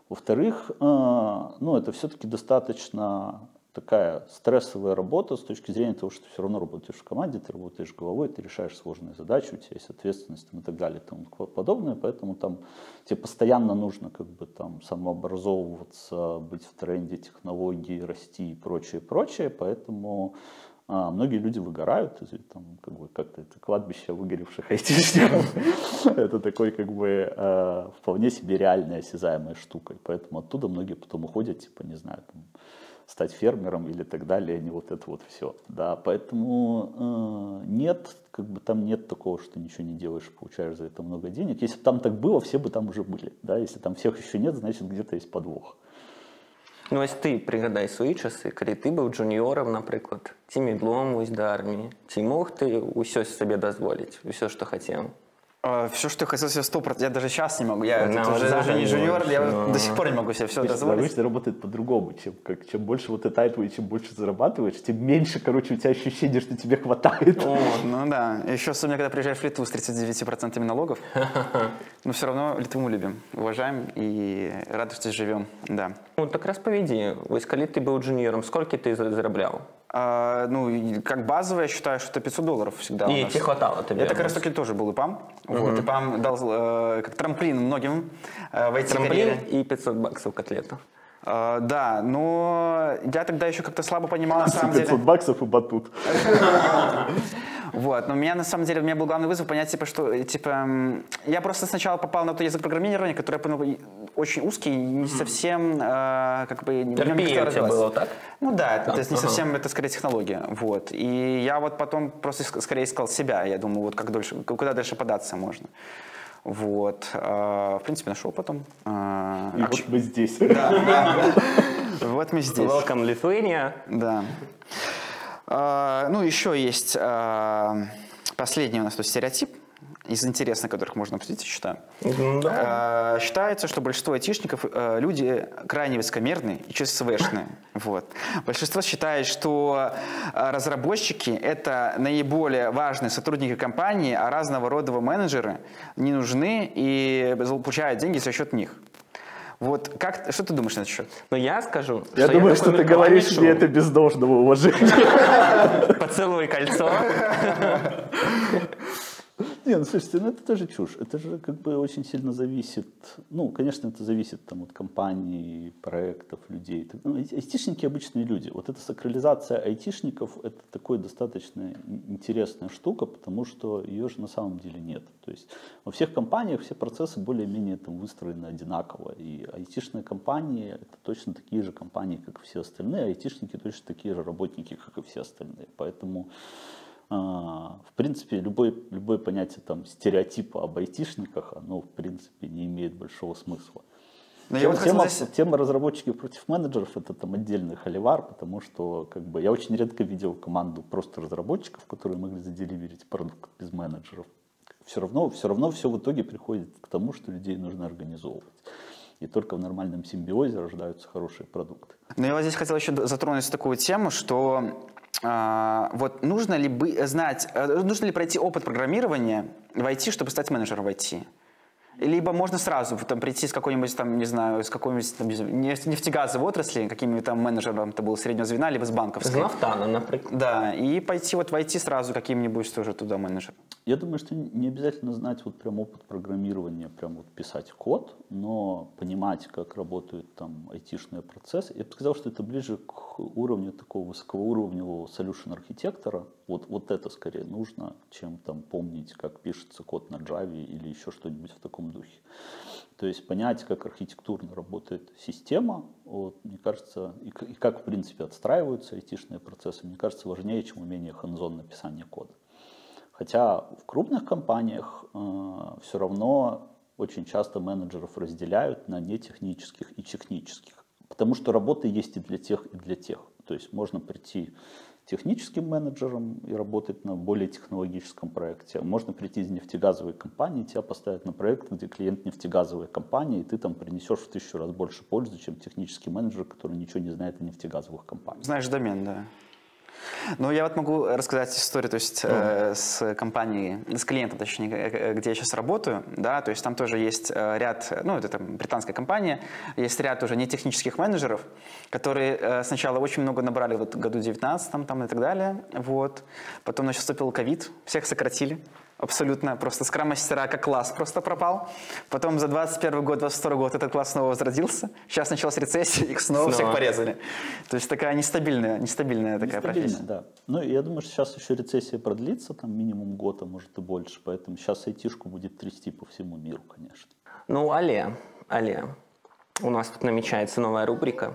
Во-вторых, э, ну, это все-таки достаточно такая стрессовая работа с точки зрения того, что ты все равно работаешь в команде, ты работаешь головой, ты решаешь сложные задачи, у тебя есть ответственность и так далее и тому подобное, поэтому там тебе постоянно нужно как бы там самообразовываться, быть в тренде технологий, расти и прочее, прочее, поэтому а, многие люди выгорают, там, как бы, как-то это кладбище выгоревших айтишников. это такой, как бы, э, вполне себе реальная, осязаемая штука. И поэтому оттуда многие потом уходят, типа, не знаю, там, стать фермером или так далее, а не вот это вот все. Да, поэтому э, нет, как бы там нет такого, что ничего не делаешь, получаешь за это много денег. Если бы там так было, все бы там уже были. Да? Если там всех еще нет, значит где-то есть подвох. Ну, ось ти пригадай свої часи, коли ти був джуніором, наприклад, ці мідлом ось до армії. Чи мог ти усе собі дозволити, усе, що хотів? А, все, что я хотел себе 100%, я даже сейчас не могу. Я no, ну, уже, уже не жуниор, я no. до сих пор не могу себе все дозволить. Обычно работает по-другому. Чем, как, чем больше вот это твой, чем больше зарабатываешь, тем меньше, короче, у тебя ощущение, что тебе хватает. О, ну да. Еще особенно, когда приезжаешь в Литву с 39% налогов. Но все равно Литву мы любим, уважаем и рады, что живем. Да. Ну, так расповеди. Ось, коли ты был джуниором, сколько ты зарабатывал? А, ну, как базовое, я считаю, что это 500 долларов всегда. И тебе хватало тебе? Это как раз таки тоже был ИПАМ. Угу. Вот, ИПАМ дал э, как трамплин многим э, в эти Трамплин и 500 баксов котлету. Uh, да, но я тогда еще как-то слабо понимал, на самом 500 деле... баксов и батут. Вот, но у меня на самом деле, у меня был главный вызов понять, типа, что, типа, я просто сначала попал на тот язык программирования, который я понял очень узкий, не совсем, э, как бы... Терпение у тебя было, так? Ну да, это, то есть не совсем, это скорее технология, вот. И я вот потом просто скорее искал себя, я думаю, вот как дольше, куда дальше податься можно. Вот. В принципе, нашел потом. И а, вот мы здесь. Да, да. Вот мы здесь. Welcome, Lithuania. Да. Ну, еще есть последний у нас тут стереотип из интересных, которых можно обсудить, я считаю. Да. Э, считается, что большинство айтишников э, люди крайне высокомерные и ЧСВшные. Вот. Большинство считает, что э, разработчики — это наиболее важные сотрудники компании, а разного рода менеджеры не нужны и получают деньги за счет них. Вот как, что ты думаешь на этот счет? Ну, я скажу, Я что думаю, я что ты говоришь мне это без должного уважения. Поцелуй кольцо. Не, ну слушайте, ну это тоже чушь. Это же как бы очень сильно зависит. Ну, конечно, это зависит там от компаний, проектов, людей. Ну, айтишники обычные люди. Вот эта сакрализация айтишников это такой достаточно интересная штука, потому что ее же на самом деле нет. То есть во всех компаниях все процессы более-менее там выстроены одинаково. И айтишные компании это точно такие же компании, как все остальные, а айтишники точно такие же работники, как и все остальные. Поэтому в принципе, любое, любое понятие там, стереотипа об айтишниках, оно, в принципе, не имеет большого смысла. Но тема, вот тема, здесь... тема разработчиков против менеджеров это там отдельный холивар, потому что как бы я очень редко видел команду просто разработчиков, которые могли заделиверить продукт без менеджеров. все равно, все равно все в итоге приходит к тому, что людей нужно организовывать. И только в нормальном симбиозе рождаются хорошие продукты. Но я вот здесь хотел еще затронуть такую тему, что а, вот нужно ли бы знать, э, нужно ли пройти опыт программирования в IT, чтобы стать менеджером в IT? Либо можно сразу там, прийти с какой-нибудь, там, не знаю, с какой-нибудь там, нефтегазовой отрасли, каким-нибудь там менеджером ты был среднего звена, либо с банковской. З Нафтана, например. Да, и пойти вот войти сразу каким-нибудь тоже туда менеджером. Я думаю, что не обязательно знать вот прям опыт программирования, прям вот писать код, но понимать, как работают там айтишные процессы. Я бы сказал, что это ближе к уровню такого высокоуровневого solution архитектора. Вот, вот это скорее нужно, чем там помнить, как пишется код на Java или еще что-нибудь в таком духе. То есть понять, как архитектурно работает система, вот, мне кажется, и, и как в принципе отстраиваются айтишные процессы, мне кажется, важнее, чем умение ханзон написания кода. Хотя в крупных компаниях э, все равно очень часто менеджеров разделяют на нетехнических и технических, потому что работа есть и для тех, и для тех. То есть можно прийти техническим менеджером и работать на более технологическом проекте. Можно прийти из нефтегазовой компании, тебя поставят на проект, где клиент нефтегазовой компании, и ты там принесешь в тысячу раз больше пользы, чем технический менеджер, который ничего не знает о нефтегазовых компаниях. Знаешь домен, да. Ну, я вот могу рассказать историю, то есть э, с компанией, с клиентом, точнее, э, э, где я сейчас работаю, да, то есть там тоже есть э, ряд, ну, это там британская компания, есть ряд уже нетехнических менеджеров, которые э, сначала очень много набрали вот в году 19 там и так далее, вот, потом наступил ковид, всех сократили, абсолютно. Просто скрам-мастера как класс просто пропал. Потом за 21 год, 22 год этот класс снова возродился. Сейчас началась рецессия, их снова, снова. всех порезали. То есть такая нестабильная, нестабильная такая профессия. да. Ну, я думаю, что сейчас еще рецессия продлится, там минимум год, а может и больше. Поэтому сейчас айтишку будет трясти по всему миру, конечно. Ну, але, але, у нас тут намечается новая рубрика,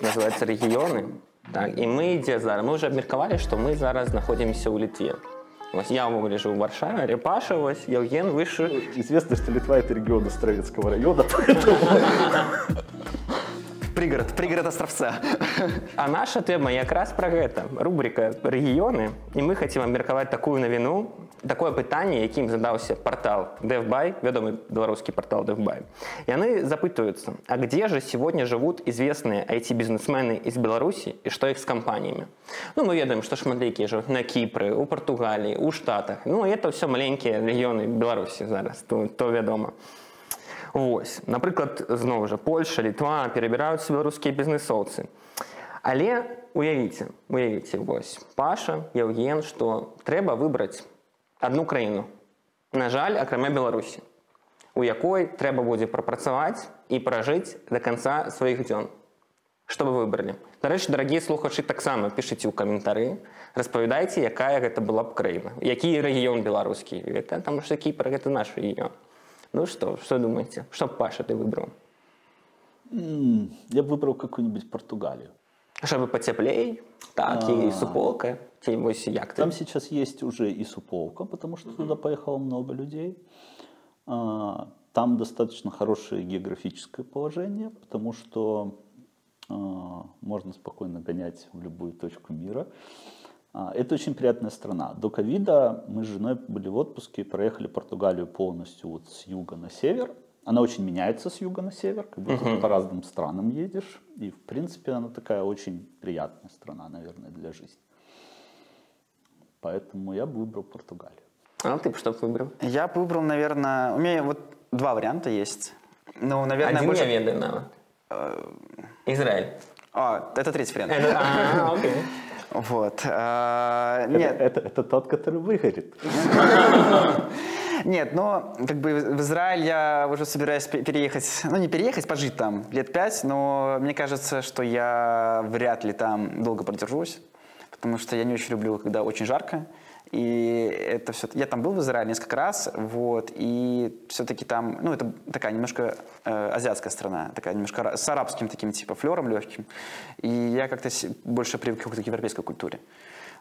называется «Регионы». Так, и мы где зараз? Мы уже обмерковали, что мы зараз находимся у Литве. Ось я живу в Варшаве, Репаша, ось, Євген выше. Известно, что Литва это регион Островецкого района, поэтому... Пригород, пригород Островца. А наша тема якраз про гэта. Рубрика рэгіёны. І мы хацім абмеркаваць такую навіну, такое пытанне, якім задаўся портал DevBuy, вядомы беларускі портал DevBuy. Яны запытываются, а где же сегодня живут известные IT-бизнесмены из Беларуси и что их с компаниями? Ну, мы ведаем, что шматлейкія живут на Кипре, у Португалии, у Штатах. Ну, это все маленькие регионы Беларуси зараз, то, то вядома. Вось. Напрыклад, зноў жа Польша, Літва перабіраюцца беларускія бізнесоўцы. Але уявіце, уявіце вось Паша, Яўген, што трэба выбраць одну краіну. На жаль, акрамя Беларусі, у якой трэба будзе прапрацаваць і пражыць да канца сваіх дзён. Што вы выбралі? Дарэчы, дарагія слухачы таксама пішыце ў каментары, распавядайце, якая гэта была б краіна. Які рэгіён беларускі, гэта там што кіпр гэта наш рэгіён. Ну что, что думаете? Что Паша ты выбрал? Я бы выбрал какую-нибудь Португалию. Чтобы потеплее, так, и суполка. Як Там сейчас есть уже и суполка, потому что туда поехало много людей. А, там достаточно хорошее географическое положение, потому что а, можно спокойно гонять в любую точку мира. А, это очень приятная страна. До ковида мы с женой были в отпуске и проехали Португалию полностью вот с юга на север. Она очень меняется с юга на север, как будто uh-huh. по разным странам едешь. И, в принципе, она такая очень приятная страна, наверное, для жизни. Поэтому я бы выбрал Португалию. А ты бы что выбрал? Я бы выбрал, наверное... У меня вот два варианта есть. Ну, наверное, Один больше... я ведаю, э, Израиль. А, это третий вариант. А, окей. Вот. А, нет. Это, это, это тот, который выгорит. Нет, но как бы в Израиль я уже собираюсь переехать, ну не переехать, пожить там лет пять, но мне кажется, что я вряд ли там долго продержусь, потому что я не очень люблю, когда очень жарко. И это все... Я там был в Израиле несколько раз, вот, и все-таки там, ну, это такая немножко э, азиатская страна, такая немножко с арабским таким, типа, флером легким. И я как-то больше привык к европейской культуре.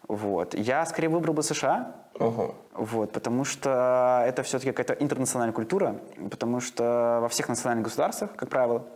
Вот. Я скорее выбрал бы США, угу. вот, потому что это все-таки какая-то интернациональная культура, потому что во всех национальных государствах, как правило,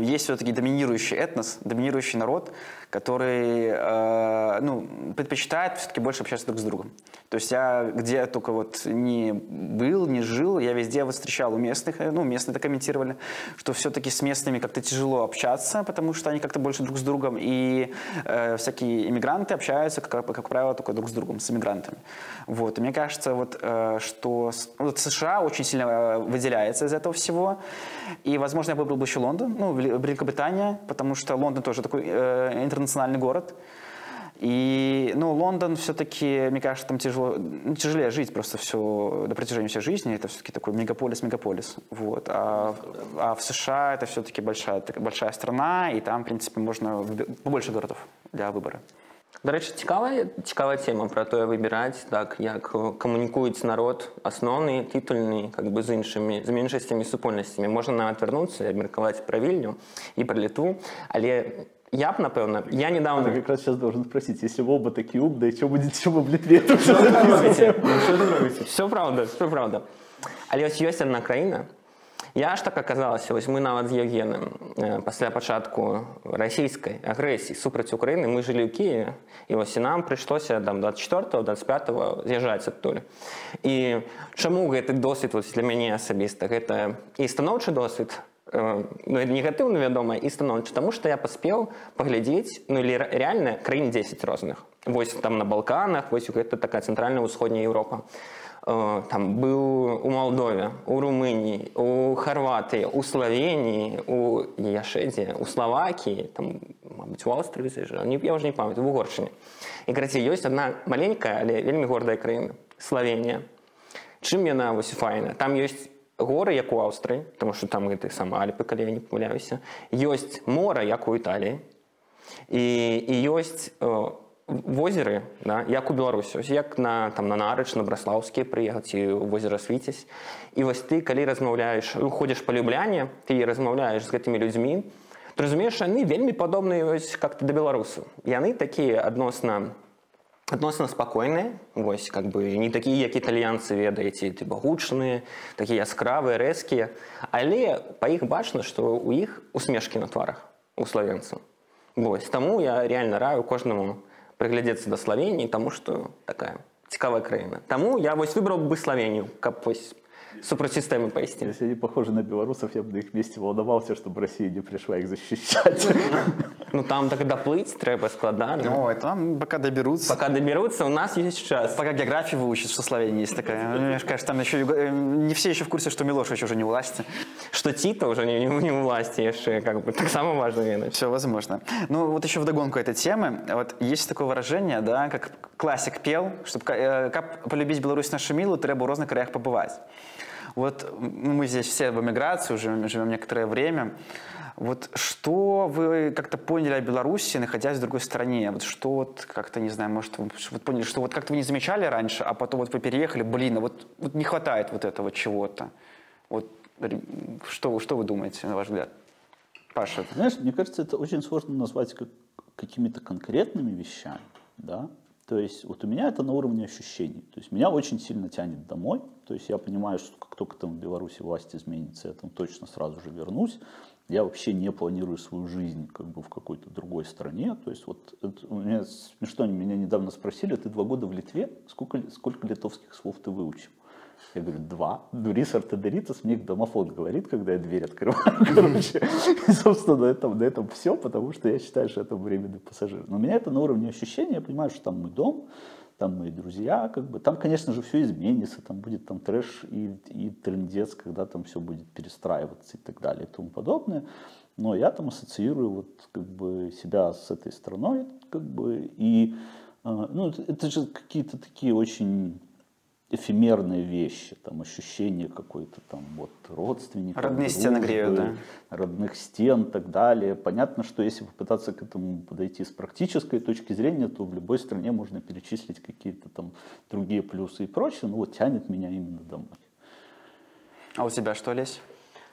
есть все-таки доминирующий этнос, доминирующий народ, который э, ну, предпочитает все-таки больше общаться друг с другом. То есть я где только вот не был, не жил, я везде вот встречал у местных, э, ну, местные это комментировали, что все-таки с местными как-то тяжело общаться, потому что они как-то больше друг с другом, и э, всякие иммигранты общаются, как, как правило, только друг с другом, с иммигрантами. Вот. И мне кажется, вот, э, что вот США очень сильно э, выделяется из этого всего, и, возможно, я выбрал бы еще Лондон, ну, Вели- Великобритания, потому что Лондон тоже такой э, интернациональный город, и, ну, Лондон все-таки, мне кажется, там тяжело, ну, тяжелее жить просто все на протяжении всей жизни. Это все-таки такой мегаполис-мегаполис. Вот. А, а в США это все-таки большая, большая страна, и там, в принципе, можно побольше городов для выбора. дарэчы цікавая цікавая тема пра тое выбіраць так як камунікуюць народ асноўны тытульны как бы з іншымі з меншасцямі супольнасцямі можна нават вярнуцца абмеркаваць пра вільню і пра літву але я б напэўна я недавно как раз сейчас должен спросить если вы оба такі ум да і чё будете чё в літве все правда все правда. Але вось ёсць адна краіна Я ж так аказалася вось мы нават з Евгеном э, пасля пачатку расійскай агрэсіі супраць Украіны мы жылі ў Киеве і вось і нам прыйшлося э, там 24 25 з'язджаць адтуль і чаму гэты досвед вось для мяне асабіста гэта і станоўчы досвед э, ну, негатыўна вядома і станоўча таму што я паспеў паглядзець ну реальна краін 10 розных вось там на балканах вось гэта такая цэнтральна-ўсходняя Еўропа і там быў у Малдове у Румыніі у Харватыі у Славеніі у яшэдзе у Славакіі там мабыць у Аўстрыі я уже не памятаю в угоршыне і карацей ёсць одна маленькая але вельмі гордая краіна Славенія Чым яна вось файна? Там ёсць горы як у Аўстрыі тому что там гэты сама Альпы калі я не памыляюся ёсць мора як у Італіі і, і ёсць возеры да, як у Беларусі як на там на нарыч на браслаўскія прыехаць і возера свіцяць і вось ты калі размаўляеш уходзіш па любляне ты размаўляеш з гэтымі людзьмі ты разумееш яны вельмі падобныя вось как-то да беларусу яны такія адносна адносна спакойныя вось как бы не такія як італьянцы ведаеце ты багучныя такія яскравыя рэзкія але па іх бачна што у іх усмешкі на тварах у славенцаў вось таму я реально раю кожнаму прыглядзецца да славеній таму што такая цікавая краіна таму я вось выбраў бы славенію каб вось сістэмы пайсці Если они похожи на белорусов, я бы на их месте волновался, чтобы Россия не пришла их защищать. ну там так доплыць трэба складана Ну, это там пока доберутся. пока доберуцца у нас есть час Пока географию выучат, что Словения есть такая. Ну, Мне кажется, там еще э, не все еще в курсе, что Милошевич уже не у власти. что Тита уже не, не, не у власти яшчэ как бы таксама важна ведаць Все возможно. Ну, вот еще вдогонку этой темы. Вот есть такое выражение, да, как классик пел, чтобы как полюбить Беларусь нашу милую, треба в разных краях побывать. Вот м, мы здесь все в эмиграции уже живем некоторое время. Вот что вы как-то поняли о Беларуси, находясь в другой стране? Вот что вот как-то, не знаю, может, вы вот поняли, что вот как-то вы не замечали раньше, а потом вот вы переехали, блин, а вот, вот не хватает вот этого чего-то. Вот что, что вы думаете, на ваш взгляд? Паша, Знаешь, мне кажется, это очень сложно назвать как какими-то конкретными вещами, да. То есть вот у меня это на уровне ощущений. То есть меня очень сильно тянет домой. То есть я понимаю, что как только там в Беларуси власть изменится, я там точно сразу же вернусь. Я вообще не планирую свою жизнь как бы в какой-то другой стране. То есть вот это, у меня смешно, меня недавно спросили, ты два года в Литве, сколько, сколько литовских слов ты выучил? Я говорю, два. Дурис артедеритас мне домофон говорит, когда я дверь открываю. Короче, и, собственно, на этом, на этом все, потому что я считаю, что это временный пассажир. Но у меня это на уровне ощущения, я понимаю, что там мой дом, там мои друзья, как бы, там, конечно же, все изменится, там будет там трэш и, и трендец, когда там все будет перестраиваться и так далее и тому подобное. Но я там ассоциирую вот как бы себя с этой страной, как бы, и, э, ну, это, это же какие-то такие очень эфемерные вещи, там ощущение какой-то там вот родственников, Родные стены греют, дружбы, родных стен и так далее. Понятно, что если попытаться к этому подойти с практической точки зрения, то в любой стране можно перечислить какие-то там другие плюсы и прочее, но вот тянет меня именно домой. а у тебя что, Лесь?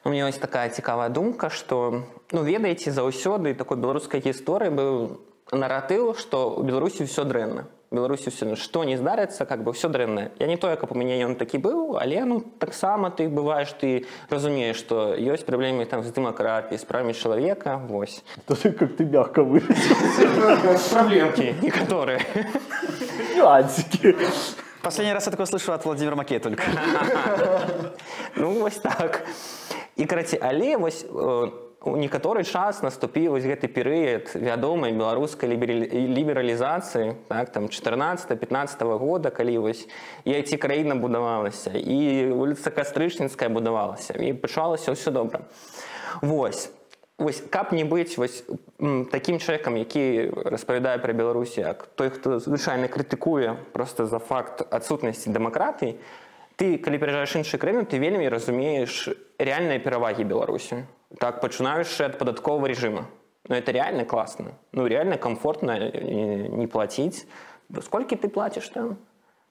У меня есть такая цікавая думка, што ну ведаеце заўсёды такой беларускай гісторыі быў наратыў, што ў Беларусі ўсё дрэнна. Беларусі все что не здарыцца как бы все дрэнна я не тое каб у мяне ён такі быў але ну таксама ты бываешь ты разумееш что ёсць праблемы там з дэмакратіі з правамі чалавека вось То ты как ты мягко праблемки некаторыя Нюансики. Последний раз я такое слышал от Владимира Макея только. ну вось так. І караці але вось э, у некаторы час наступіў вось гэты перыяд вядомай беларускай лібералі- лібералізацыі так там 14-15 года калі вось айці краіна будавалася і вуліца кастрычніцкая будавалася і пачалася ўсё добра Вось Вось каб не быць вось такім чалавекам які распавядае пра беларусі як той хто звычайна крытыкуе просто за факт адсутнасці дэмакратыі ты калі пераязджаеш іншую краіну ты вельмі разумееш рэальныя перавагі беларусі так пачынаючы ад падаткового режима. Но это реально классно. Ну реально комфортно э, не платіць сколькі ты платишь там?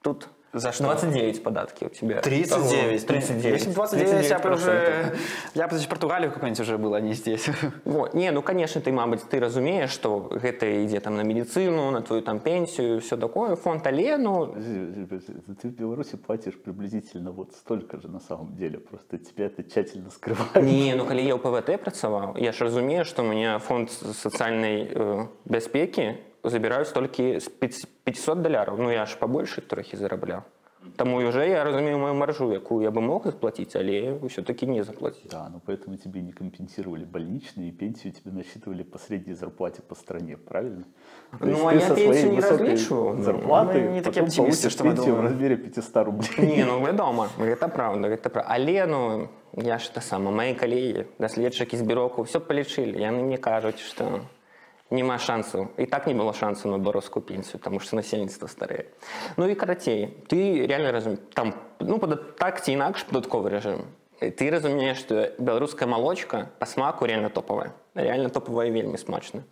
Тут За что? 29 податки у тебя 39. 39 Если бы 29, я бы 39%. уже... Я бы здесь в Португалию какой-нибудь уже был, а не здесь. Вот. Не, ну, конечно, ты, мабыць, ты разумееш, што гэта ідзе там на медицину, на твою там пенсію, все такое, фонд але, ну, Ты в Беларуси платишь приблизительно вот столько же на самом деле. Просто тебя это тщательно скрывают. не, ну, калі я ў ПВТ працаваў, я ж разумею, што у меня фонд сацыяльнай э, бяспекі забіраюць толькі з 500 даляраў. Ну, я ж пабольше трохі зарабляў. Таму уже я разумею мою маржу, якую я бы мог заплаціць, але ўсё-таки не заплаціць. Да, но поэтому тебе не компенсировали больничные, и пенсию тебе насчитывали по средней зарплате по стране, правильно? То Ну, есть а ты я со пенсию своей не высокой различивал. Ну, зарплаты мы не такие потом оптимисты, получишь что мы пенсию в думаем. размере 500 рублей. Не, ну вядома, гэта праўда, гэта пра. Але ну я ж та сама мои калегі, даследчыкі збіроку все палічылі. Яны мне кажуць, што няма шансу. І так не было шансу на бароскую пенсію, таму што насельніцтва старее. Ну і карацей, ты реально разум там ну пада- так ці інакш падатковы рэжым. Ты разумееш, што беларуская малочка па смаку реально топовая. Реально топовая і вельмі смачна.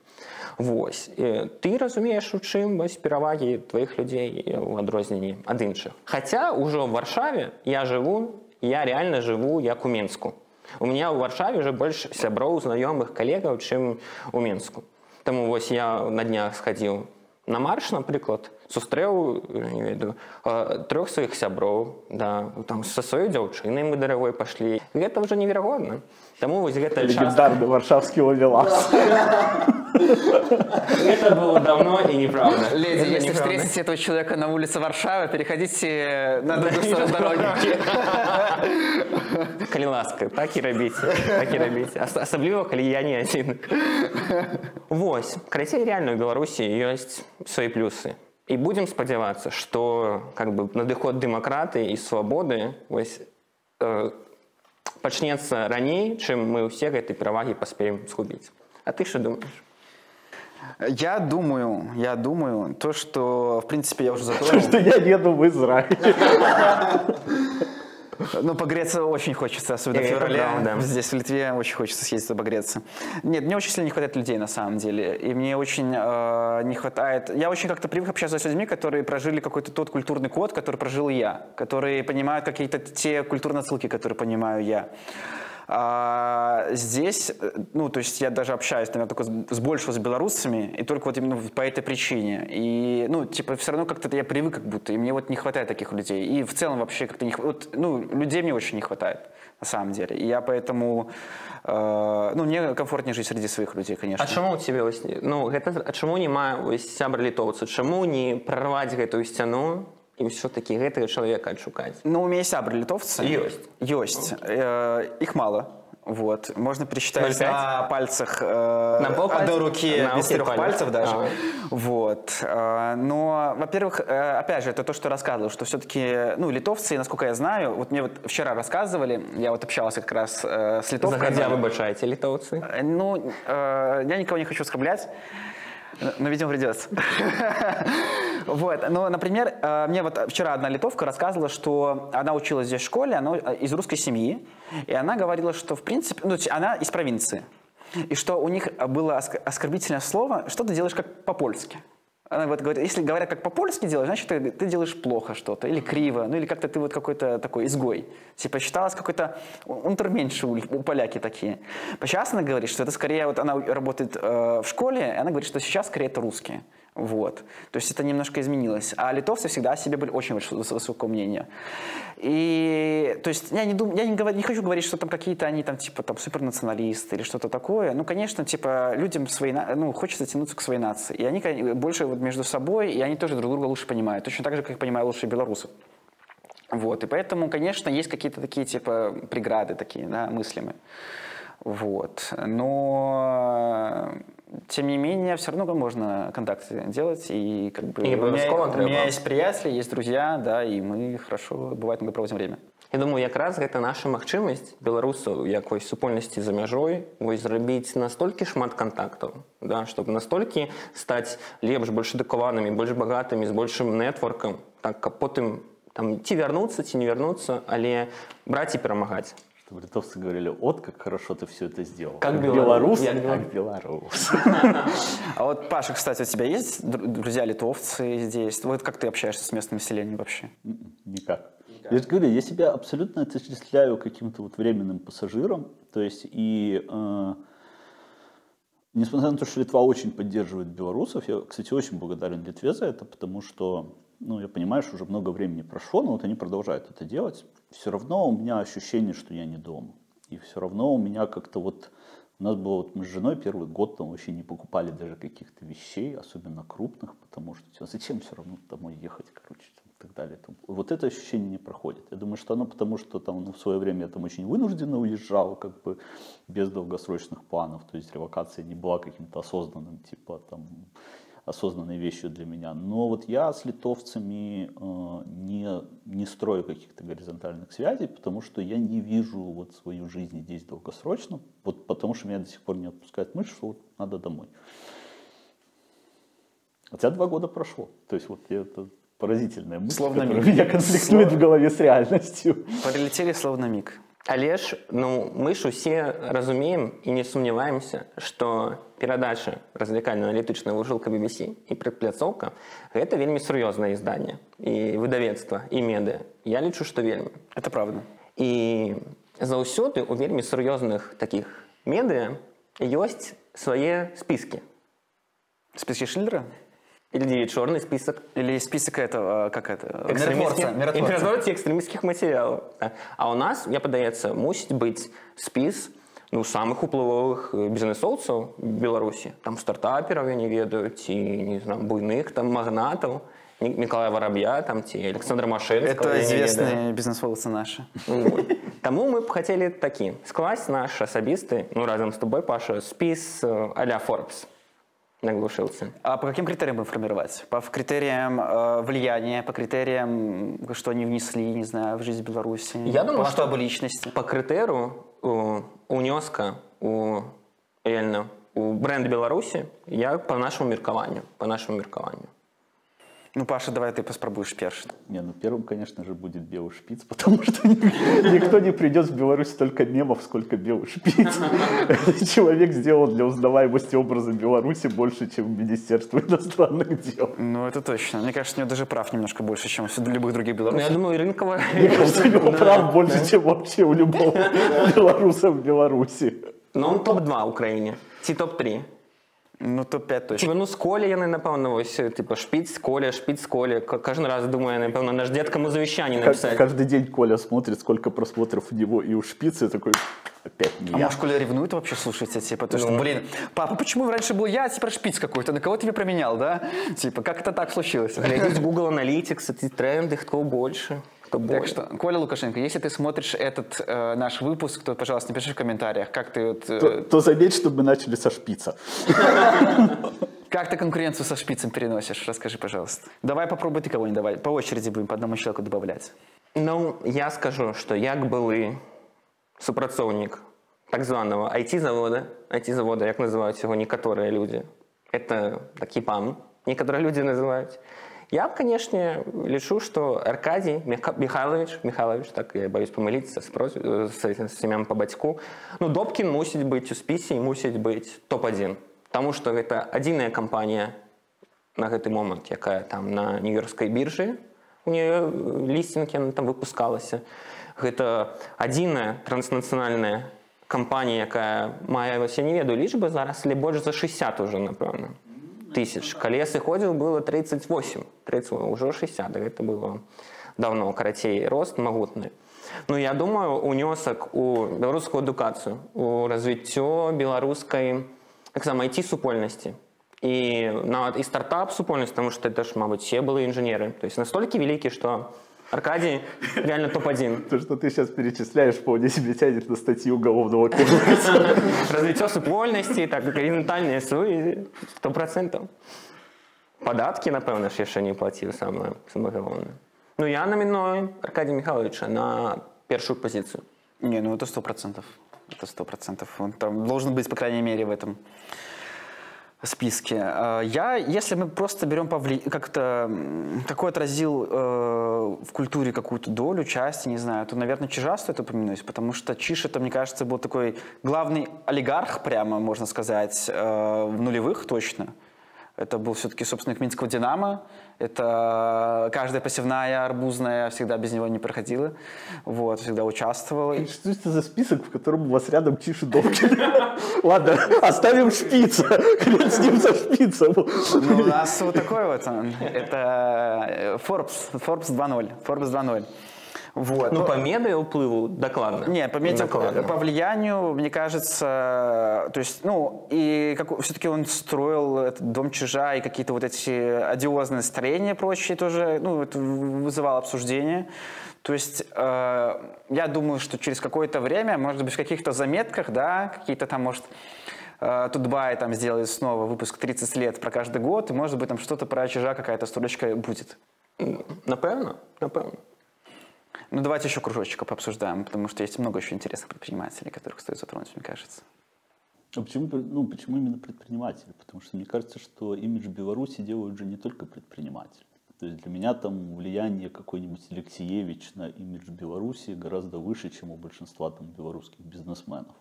Вось ты разумееш у чым вось перавагі тваіх людзей у адрозненні ад іншых Хаця ўжо ў варшаве я жыву я реально жыву як у менску у меня ў варшаве уже больш сяброў знаёмых калегаў чым у менску Таму вось я на днях схадзіў на марш напрыклад сустрэў не ведаю трох сваіх сяброў да там са сваёй дзяўчынай мы дарагой пашлі. Гэта ўжо неверагодна. Таму вось гэта Легендарный варшавский ловелас. это было давно и неправда. Леди, если встретите этого человека на улице Варшавы, переходите на другую сторону дороги. калі ласка так і рабіць так і рабіць Ас асабліва калі я не адзін Вось. Карацей реально беларусі ёсць свае плюсы і будзем спадзявацца што как бы надыход дэмакраты і свабоды вось э, пачнецца раней чым мы ўсе гэтай перавагі паспеем згубіць А ты що думаешь Я думаю, я думаю, то, что, в принципе, я уже затронул. Что я еду в Израиль. Ну, погреться очень хочется, особенно в Это феврале. правда. Здесь, в Литве, очень хочется съездить погреться. Нет, мне очень сильно не хватает людей, на самом деле. И мне очень э, не хватает... Я очень как-то привык общаться с людьми, которые прожили какой-то тот культурный код, который прожил я. Которые понимают какие-то те культурные отсылки, которые понимаю я. А здесь, э, ну, то есть я даже общаюсь, наверное, только с, с больше с белорусами, и только вот именно по этой причине. И, ну, типа, все равно как-то я привык как будто, и мне вот не хватает таких людей. И в целом вообще как-то не хватает, вот, ну, людей мне очень не хватает, на самом деле. И я поэтому, э, ну, мне комфортнее жить среди своих людей, конечно. А чаму у тебе ну гэта а чаму няма вось сябра літоўца чаму не прарваць гэтую сцяну і ўсё-таки гэтага чалавека адшукаць Ну, у меня есть сябры литовцы. Есть. Есть. Э, их мало. Вот. Можно пересчитать 0,5? на пальцах э, На полпальца? одной руки, На без руке трех палец. пальцев даже. А. Вот. Э, но, во-первых, э, опять же, это то, что рассказывал, что все-таки, ну, литовцы, насколько я знаю, вот мне вот вчера рассказывали, я вот общался как раз э, с литовкой. загадзя одной. выбачайце літоўцы Э, Ну, э, я никого не хочу оскорблять, но, видимо, придется. Вот, ну, например, э, мне вот вчера одна литовка рассказывала, что она училась здесь в школе, она э, из русской семьи, и она говорила, что, в принципе, ну, она из провинции, и что у них было оск- оскорбительное слово, что ты делаешь как по-польски. Она вот говорит, если говорят как по-польски делаешь, значит, ты, ты делаешь плохо что-то, или криво, ну или как-то ты вот какой-то такой изгой. Типа считалось какой-то унтерменьше у, у поляки такие. Сейчас она говорит, что это скорее, вот она работает э, в школе, и она говорит, что сейчас скорее это русские. Вот. То есть это немножко изменилось. А литовцы всегда о себе были очень выс- высокого мнения. И, то есть, я не, дум, я не, говорю, не хочу говорить, что там какие-то они там, типа, там, супернационалисты или что-то такое. Ну, конечно, типа, людям на- ну, хочется тянуться к своей нации. И они больше вот между собой, и они тоже друг друга лучше понимают. Точно так же, как понимаю лучше белорусов. Вот, и поэтому, конечно, есть какие-то такие, типа, преграды такие, да, мыслимые. Вот. Но, тем не менее, все равно можно контакты делать. И как бы И у, меня, у меня есть приятели, есть друзья, да, и мы хорошо, бывает, мы проводим время. Я думаю, якраз гэта наша магчымасць беларусаў якой супольнасці за мяжой вось зрабіць настолькі шмат кантактаў да, чтобы настолькі стаць лепш больш адукаванымі больш багатымі з большым нетворкам так каб потым там ці вярнуцца ці не вярнуцца але браць і перамагаць Чтобы литовцы говорили, вот как хорошо ты все это сделал. Как белорус, белорус, я как белорус. А вот, Паша, кстати, у тебя есть дру- друзья-литовцы здесь? Вот как ты общаешься с местным населением вообще? М-м, Никак. Я же говорю, я себя абсолютно отчисляю каким-то вот временным пассажиром. То есть и э, несмотря на то, что Литва очень поддерживает белорусов, я, кстати, очень благодарен Литве за это, потому что, ну, я понимаю, что уже много времени прошло, но вот они продолжают это делать. Все равно у меня ощущение, что я не дома. И все равно у меня как-то вот у нас было вот мы с женой первый год там вообще не покупали даже каких-то вещей, особенно крупных, потому что зачем все равно домой ехать, короче, там, и так далее. Там, Вот это ощущение не проходит. Я думаю, что оно потому, что там ну, в свое время я там очень вынужденно уезжал, как бы без долгосрочных планов. То есть релокация не была каким-то осознанным, типа там осознанной вещью для меня. Но вот я с литовцами э, не, не строю каких-то горизонтальных связей, потому что я не вижу вот свою жизнь здесь долгосрочно, вот потому что меня до сих пор не отпускает мысль, что вот надо домой. Хотя два года прошло. То есть вот это поразительная мысль, Словно которая миг. меня конфликтует в голове с реальностью. Прилетели словно миг. Але ж ну мы ж усе разумеем і не сумняваемся што перадача развлекальна-аналітычная вужылка BBC і прадпляцоўка гэта вельмі сур'ёзнае ізданне і выдавецтва і медыа я лічу што вельмі Это правда. і заўсёды у вельмі сур'ёзных такіх медыа ёсць свае спіскі Списки Шиллера? или чорны спісак Или список этого, как это? экстрэміскіх- Миротворца. миротворца. імператорці экстрэміскіх матэрыялаў Так. а у нас мне падаецца мусіць быць спіс ну самых уплывовых э, бізнесоўцаў беларусі там стартапераў я не ведаю ці не знаю буйных там магнатаў Ні- Миколая Воробья там ці Александра Машинского Это известные бизнес-волосы наши. Вот. Таму мы б хацелі такі скласць наш асабісты ну разам з тобой Паша спіс э, а-ля Forbes на глушылцы А по каким критериям будем формировать? По критериям э, влияния, по критериям, что они внесли, не знаю, в жизнь Беларуси? Я думаю, по что- масштабу личности. по крытэру у унёска у реально у бренд беларусі я по нашему меркаванню по нашему меркаванню Ну, Паша, давай ты поспробуешь перший. Не, ну первым, конечно же, будет белый шпиц, потому что ни- никто не придет в Беларусь столько мемов, сколько белый шпиц. Человек сделал для узнаваемости образа Беларуси больше, чем Министерство иностранных дел. Ну, это точно. Мне кажется, у него даже прав немножко больше, чем у любых других ну, я белорусов. думаю рынкова Мне кажется, у него прав больше, чем вообще у любого белоруса в Беларуси. ну он топ-2 украіне ці топ-3 Ну, топ-5 точно. Ці ну з колі яны напэўна вось типа шпіц коля шпіц коля Ка- кожны раз думаю напэўна наш дед каму завещание Как- написать Каждый день Коля смотрит, сколько просмотров у него и у шпицы, такой, опять не А я. может, Коля ревнует вообще, слушайте, типа, то, что, Ну. блин, папа, почему раньше был я, а теперь шпиц какой-то, на кого ты меня променял, да? Типа, как это так случилось? глядзець Google Analytics ці тренды хто больше хто Так больше что, Коля Лукашенко, если ты смотришь этот э, наш выпуск, то, пожалуйста, напиши в комментариях, как ты, вот, э, То, то заметь, чтобы мы начали со шпица. как ты конкуренцию со шпицем переносишь, расскажи, пожалуйста. Давай попробуй ты кого-нибудь давай, по очереди будем по одному человеку добавлять. Ну, я скажу, што як былы супрацоўнік так званого IT-завода, IT-завода, як называюць яго некаторыя людзі. Это такі пан, некаторыя людзі называюць. Я, канешне, лічу, што Аркадій Миха- Михайлович, Михайлович, так я боюсь памыліцца з, проз- э, з, з імям па бацьку. Ну, Добкін мусіць быць у спісе і мусіць быць топ-1. Таму што гэта адзіная кампанія на гэты момант, якая там на нью-йоркскай біржы у нее лістинг яна там выпускалася. Гэта адзіная транснацыянальная кампанія, якая вось, я не ведаю лічбы зараз, але больш за 60 уже напэўна. тысяч. Калі я сыходзіў было 38 30 ўжо 60 гэта было давно карацей рост магутны Ну я думаю унёсак у беларускую адукацыю у развіццё беларускай таксама айці супольнасці і нават і стартап супольнасць тому что это ж мабыць все былі інжынеры то есть настолькі вялікі что Аркадий реально топ-1. То, что ты сейчас перечисляешь, вполне себе тянет на статью уголовного кодекса. Развитие супольности, так, горизонтальные СУ, сто процентов. Податки, напевно, ж яшчэ не плаціў самое, самое галоўнае. Ну, я номиную Аркадия Михайловича на первую позицию. Не, ну это сто процентов. Это сто процентов. Он там должен быть, по крайней мере, в этом списке. А, я, если мы просто берем повли... как-то какой отразил э, в культуре какую-то долю, часть, не знаю, то, наверное, Чижа стоит упомянуть, потому что Чиж, это, мне кажется, был такой главный олигарх, прямо, можно сказать, э, в нулевых точно. Это был все-таки собственник Минского «Динамо». Это каждая посевная арбузная всегда без него не проходила. Вот, всегда участвовала. Что это за список, в котором у вас рядом Чиш и Добкин? Ладно, оставим шпица. Хрен с ним за шпицем. Ну, у нас вот такой вот. Это Forbes, Forbes 2.0. Forbes 2.0. Вот. Ну, по медиа уплыву докладно. Нет, по медиа, по влиянию, мне кажется, то есть, ну, и как, все-таки он строил этот дом чижа и какие-то вот эти одиозные строения и прочие тоже, ну, это вызывало обсуждение. То есть э, я думаю, что через какое-то время, может быть, в каких-то заметках, да, какие-то там, может, э, Тутбай там сделает снова выпуск 30 лет про каждый год, и, может быть, там что-то про чижа какая-то строчка будет. Напевно, напевно. Ну, давайте еще кружочек пообсуждаем, потому что есть много еще интересных предпринимателей, которых стоит затронуть, мне кажется. А почему, ну, почему именно предприниматели? Потому что мне кажется, что имидж Беларуси делают же не только предприниматели. То есть для меня там влияние какой-нибудь Алексеевич на имидж Беларуси гораздо выше, чем у большинства там белорусских бизнесменов.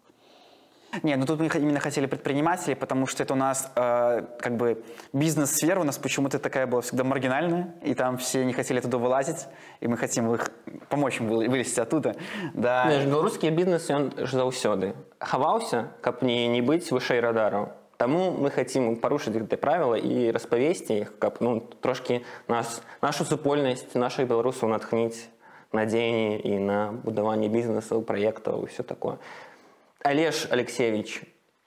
Не, ну тут мы именно хотели предпринимателей, потому что это у нас э, как бы бизнес-сфера у нас почему-то такая была всегда маргинальная, и там все не хотели туда вылазить, и мы хотим их помочь им вылезти оттуда. Да. Знаешь, белорусский бизнес, он ж заўсёды хаваўся, каб не, не быць вышэй радару. Таму мы хотим парушыць гэтыя правіла і распавесці іх, каб ну, трошкі нас, нашу супольнасць наших беларусаў натхніць на дзеянні і на будаванне бізнесаў, праектаў і все такое. Олеж Алексеевич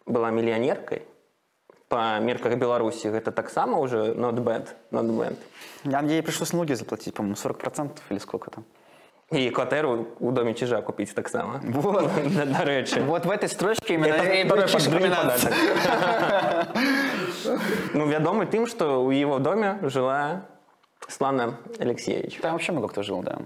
была миллионеркой, по мерках Беларуси это так само уже not bad, not bad. А ей пришлось налоги заплатить, по-моему, 40% или сколько там. И квартиру у доме чижа купить так само. Вот. До речи. Вот в этой строчке именно это. Ну, ведомый тем, что у его доме жила Слана Алексеевич. Там вообще много кто жил, да.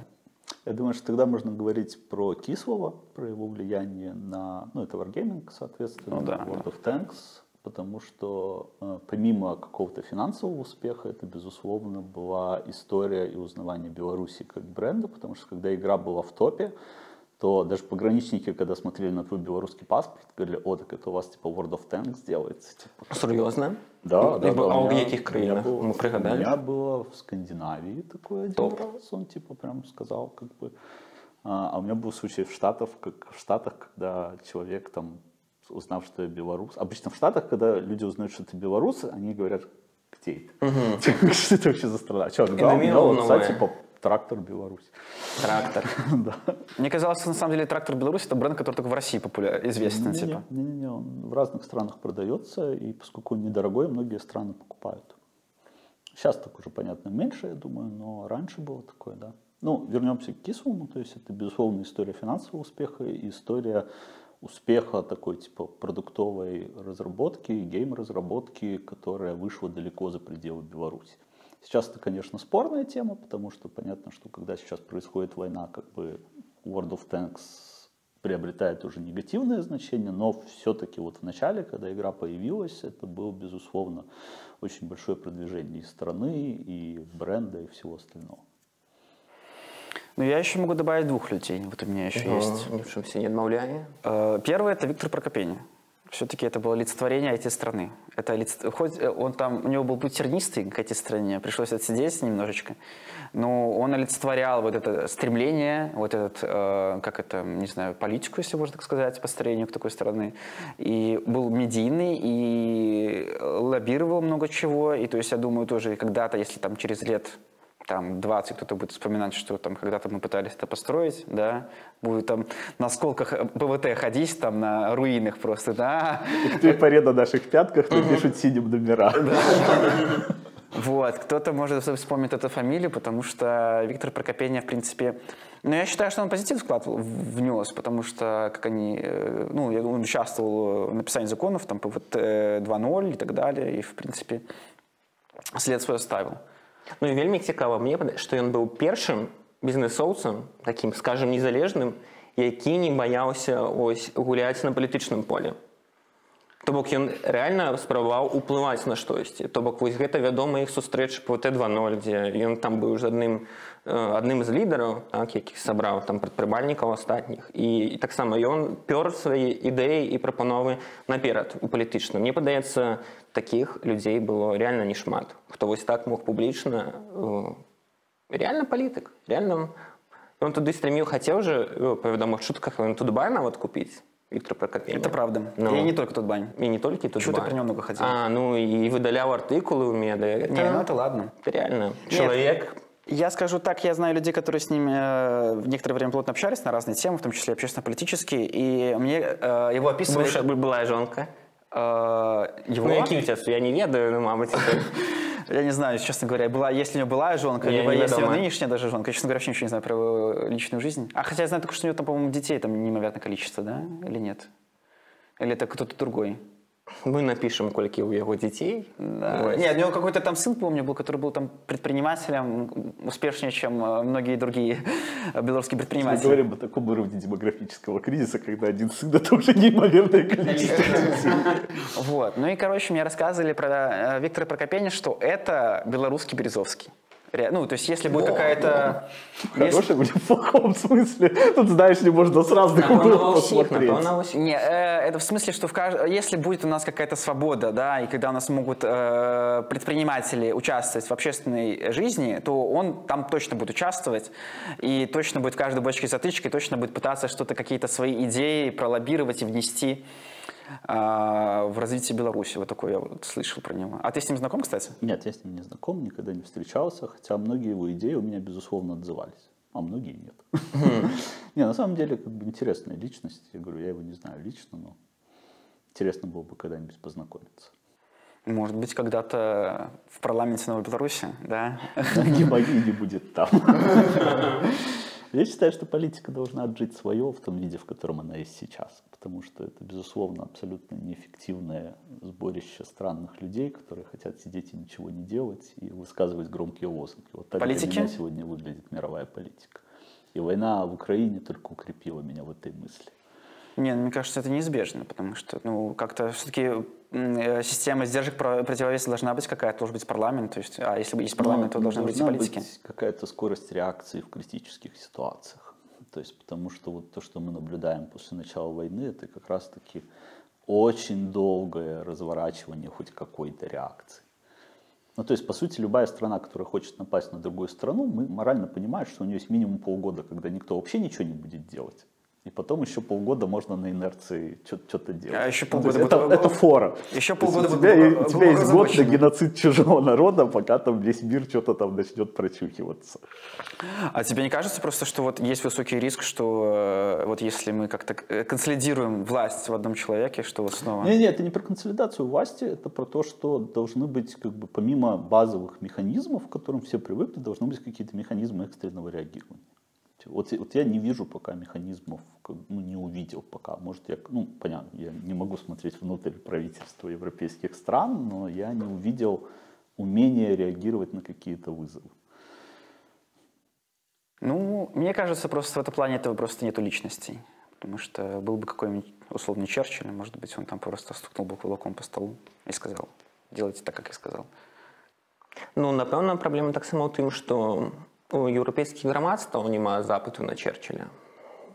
Я думаю, что тогда можно говорить про Кислова, про его влияние на, ну, это Wargaming, соответственно, ну, да, World да. of Tanks, потому что э, помимо какого-то финансового успеха, это, безусловно, была история и узнавание Беларуси как бренда, потому что когда игра была в топе, то даже пограничники, когда смотрели на твой белорусский паспорт, говорили, о, так это у вас типа World of Tanks делается. Типа. Серьезно? Да, да. да. А в каких краинах? Мы пригадали? У меня было в Скандинавии такое один Топ. раз, он типа прям сказал, как бы. А, а у меня был случай в Штатах, как в Штатах, когда человек там узнав, что я белорус. Обычно в Штатах, когда люди узнают, что ты белорус, они говорят, где это? Что это вообще за страна? Что, да, у меня типа Трактор Беларусь. Трактор. да. Мне казалось, на самом деле трактор Беларусь это бренд, который только в России популярен, известен. типа. Не-не-не, он в разных странах продается, и поскольку он недорогой, многие страны покупают. Сейчас так уже, понятно, меньше, я думаю, но раньше было такое, да. Ну, вернемся к Кислому, то есть это, безусловно, история финансового успеха и история успеха такой типа продуктовой разработки, гейм-разработки, которая вышла далеко за пределы Беларуси. Сейчас это, конечно, спорная тема, потому что понятно, что когда сейчас происходит война, как бы World of Tanks приобретает уже негативное значение, но все-таки вот в начале, когда игра появилась, это было, безусловно, очень большое продвижение и страны, и бренда, и всего остального. Ну, я еще могу добавить двух людей. Вот у меня еще есть. В чем себе не отмовляю. Э, первый – это Виктор Прокопени. Все-таки это было олицетворение этой страны. Это олиц- Хоть э, он там, у него был путь тернистый к этой стране, пришлось отсидеть немножечко, но он олицетворял вот это стремление, вот этот, э, как это, не знаю, политику, если можно так сказать, по строению к такой страны. И был медийный, и лоббировал много чего. И то есть я думаю тоже когда-то, если там через лет там 20 кто-то будет вспоминать, что там когда-то мы пытались это построить, да, будет там на сколках ПВТ ходить, там на руинах просто, да. И к той поре на наших пятках напишут синим номера. Вот, кто-то может вспомнить эту фамилию, потому что Виктор Прокопения, в принципе, ну, я считаю, что он позитив вклад внес, потому что, как они, э, ну, он участвовал в написании законов, там, ПВТ 2.0 и так далее, и, в принципе, след свой оставил. Ну і вельмі цікава мне, што ён быў першым бізнесоўцам, такім скажем незалежным, які не баяўся ось гуляць на палітычным поле. То бок ён рэальна спрабаваў уплываць на штосьці. То бок вось гэта вядома іх сустрэч по Т2.0, дзе ён там быў ж адным э, адным з лідараў, так, якіх сабраў там прадпрымальнікаў астатніх. І, таксама ён пёр свае ідэі і прапановы наперад у палітычным. Мне падаецца, такіх людзей было реально не шмат. Хто вось так мог публічна э, реально палітык, реально ён туды стрэміў хацеў же э, па вядомых чутках ён тудбай нават купіць Віктор Прокопенко. Это правда. Ну. И не только тот бань. І не толькі тут Чё ты про него много ходил? А, ну і выдаляў артыкулы ў меды. Не, ну это ладно. Это реально. Чалавек Я скажу так, я знаю людей, которые с ними э, в некоторое время плотно общались на разные темы, в том числе общественно-политические, и мне э, его описывали... бывшая была жонка. э, его? Ну, у тебя, я не ведаю, ну, мабуть, это... Я не знаю, честно говоря, была, если у него была жонка, Я либо если у нынешняя даже жонка. Я, честно говоря, вообще ничего не знаю про его личную жизнь. А хотя я знаю только, что у него там, по-моему, детей там неимоверное количество, да? Или нет? Или это кто-то другой? Мы напишем, колькі у яго дзяцей. Да. Нет, у него какой-то там сын, помню, был, который был там предпринимателем, успешнее, чем э, многие другие белорусские Мы предприниматели. говорим о таком уровне демографического кризиса, когда один сын – это уже неимоверное количество детей. Вот. Ну и, короче, мне рассказывали про э, Виктора Прокопения, что это белорусский Березовский. Ну, то есть, если будет какая-то... В хорошем или в плохом смысле. Тут, знаешь ли, можно с разных углов посмотреть. Не, э, это в смысле, что в кажд- если будет у нас какая-то свобода, да, и когда у нас могут э, предприниматели участвовать в общественной жизни, то он там точно будет участвовать, и точно будет в каждой бочке затычки, точно будет пытаться что-то, какие-то свои идеи пролоббировать и внести в развитие Беларуси. Вот такое я вот слышал про него. А ты с ним знаком, кстати? Нет, я с ним не знаком, никогда не встречался, хотя многие его идеи у меня, безусловно, отзывались, а многие нет. Не, на самом деле, как бы интересная личность. Я говорю, я его не знаю лично, но интересно было бы когда-нибудь познакомиться. Может быть, когда-то в парламенте Новой Беларуси, да? Не боги не будет там. Я считаю, что политика должна отжить свое в том виде, в котором она есть сейчас. Потому что это, безусловно, абсолютно неэффективное сборище странных людей, которые хотят сидеть и ничего не делать и высказывать громкие лозунги. Вот так Политики? для меня сегодня выглядит мировая политика. И война в Украине только укрепила меня в этой мысли. Не, ну, мне кажется, это неизбежно, потому что, ну, как-то все-таки система сдержек про- противовеса должна быть какая-то, должен быть парламент, то есть, а если есть парламент, то Ну, должны быть и политики. быть какая-то скорость реакции в критических ситуациях. То есть потому что вот то, что мы наблюдаем после начала войны, это как раз-таки очень долгое разворачивание хоть какой-то реакции. Ну, то есть, по сути, любая страна, которая хочет напасть на другую страну, мы морально понимаем, что у нее есть минимум полгода, когда никто вообще ничего не будет делать. И потом еще полгода можно на инерции что-то делать. А еще Ну, полгода это, будет- это фора. Еще полгода у будет тебя, глубоко- у тебя есть год на геноцид чужого народа, пока там весь мир что-то там начнет прочухиваться. А тебе не кажется просто, что вот есть высокий риск, что э, вот если мы как-то э, консолидируем власть в одном человеке, что вот снова... Не, не, это не про консолидацию власти, это про то, что должны быть, как бы, помимо базовых механизмов, к которым все привыкли, должны быть какие-то механизмы экстренного реагирования. Вот, вот я не вижу пока механизмов, ну, не увидел пока. Может, я, ну, понятно, я не могу смотреть внутрь правительства европейских стран, но я не увидел умения реагировать на какие-то вызовы. Ну, мне кажется, просто в этом плане этого просто нету личностей. Потому что был бы какой-нибудь условный Черчилль, может быть, он там просто стукнул бы кулаком по столу и сказал, делайте так, как я сказал. Ну, напэўна, праблема таксама ў тым, што у еўрапейскіх грамадстваў няма запыту на Черчилля.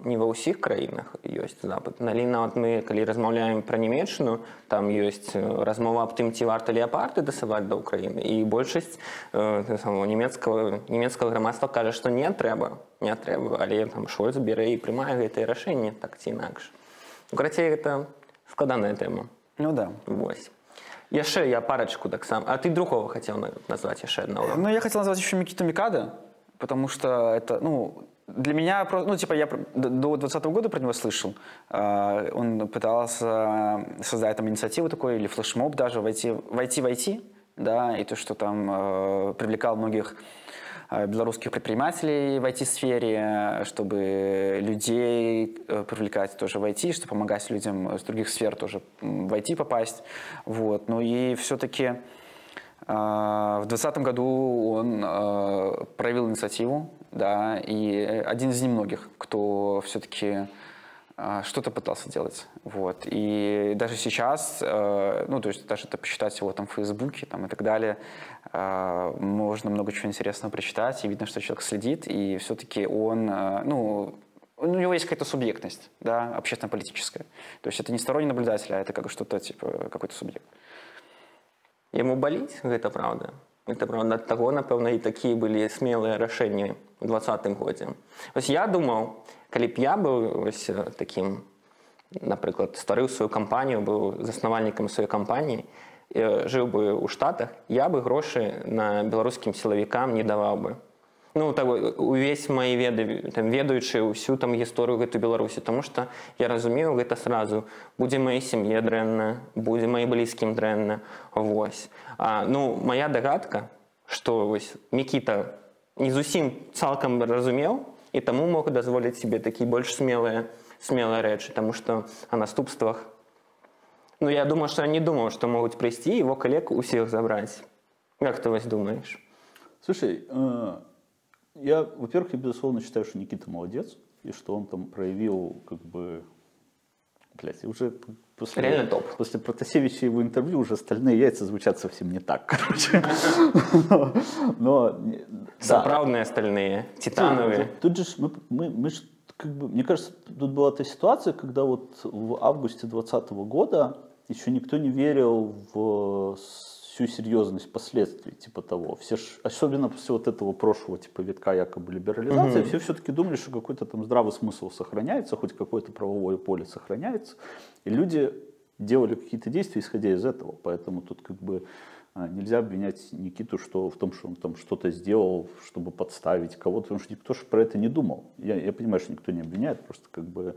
не ва ўсіх краінах ёсць запад але нават мы калі размаўляем пра нямецчыну там ёсць э, размова аб тым ці варта леапарды дасылаць да ўкраіны і большасць э, самого нямецкага нямецкага грамадства кажа што не трэба не трэба але там шольц бере і прымае гэтае рашэнне так ці інакш карацей гэта складаная тэма Ну да. Вось. Яшчэ я парочку таксама. А ты другого хотел на- назвать яшчэ одного. Ну, я хотел назвать еще Микиту Микада, потому что это, ну, для меня, про- ну, типа, я до 2020 года про него слышал. А, Он пытался создать там инициативу такой, или флешмоб даже, войти, войти в IT, да, и то, что там э, привлекал многих э, белорусских предпринимателей в IT-сфере, чтобы людей э, привлекать тоже в IT, чтобы помогать людям с других сфер тоже в IT попасть. Вот. Ну и все-таки В 2020 году он э, проявил инициативу, да, и один из немногих, кто все-таки что-то пытался делать, вот. И даже сейчас, ну, то есть даже это посчитать его там в Фейсбуке там и так далее, можно много чего интересного прочитать, и видно, что человек следит, и все-таки он, ну, у него есть какая-то субъектность, да, общественно-политическая. То есть это не сторонний наблюдатель, а это как что-то типа какой-то субъект Яму баліць гэта праўда. Это правда ад таго, напэўна, і такія былі смелыя рашэнні ў двадцатым годзе. Вось я думаў, калі б я быў вось э, такім, напрыклад, стварыў сваю кампанію, быў заснавальнікам сваёй кампаніі, э, жыў бы ў штатах, я бы грошы на беларускім сілавікам не даваў бы. Ну, так, увесь мои веды там ведаючы ўсю там гісторыю гэту беларусі тому что я разумею гэта сразу. Будзе маёй сям'е дрэнна будзе маім блізкім дрэнна. Вось. А, ну моя дагадка что вось мікіта не зусім цалкам разумеў і таму мог дазволіць себе такі больш смелыя смелыя рэчы тому что о наступствах ну я думаю что я не думаў что могуць прыйсці его калег усіх забраць. Як ты вось думаешь Слушай, э, я, во-первых, я безусловно считаю, что Никита молодец, и что он там проявил, как бы, блядь, уже после, Реально топ. после Протасевича его интервью уже остальные яйца звучат совсем не так, короче. Но, сапраўдныя стальныя титановые Тут, же мы, мы, мы ж, как бы, мне кажется, тут была та ситуация, когда вот в августе 2020 года еще никто не верил в всю серьезность последствий типа того. Все ж, особенно после вот этого прошлого типа витка якобы либерализации, все все-таки думали, что какой-то там здравый смысл сохраняется, хоть какое-то правовое поле сохраняется. И люди делали какие-то действия, исходя из этого. Поэтому тут как бы а, нельзя обвинять Никиту что, в том, что он там что-то сделал, чтобы подставить кого-то, потому что никто же про это не думал. Я, я понимаю, что никто не обвиняет, просто как бы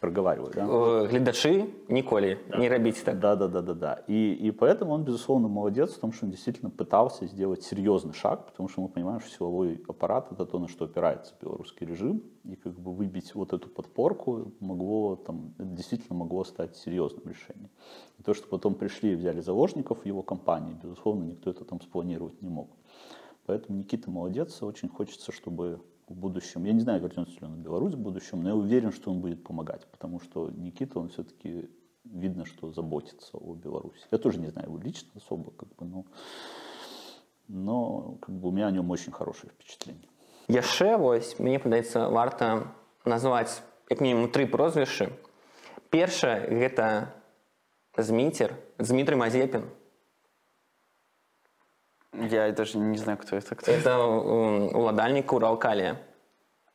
проговариваю. Да? Э, гледачы ніколі не рабіць так Да, да, да, да, да. И, и поэтому он, безусловно, молодец в том, что он действительно пытался сделать серьезный шаг, потому что мы понимаем, что силовой аппарат это то, на что опирается белорусский режим, и как бы выбить вот эту подпорку могло, там, это действительно могло стать серьезным решением. И то, что потом пришли и взяли заложников в его компании, безусловно, никто это там спланировать не мог. Поэтому Никита молодец, очень хочется, чтобы в будущем, я не знаю, вернется ли он в Беларусь в будущем, но я уверен, что он будет помогать, потому что Никита, он все-таки видно, что заботится о Беларуси. Я тоже не знаю его лично особо, как бы, но, но как бы у меня о нем очень хорошее впечатление. яшчэ вось мне падаецца варта назваць як мінімум тры прозвішчы першае гэта зміцер Дмітрый Мазепін Я даже не знаю, кто это. Кто. это м, уладальнік уралкалія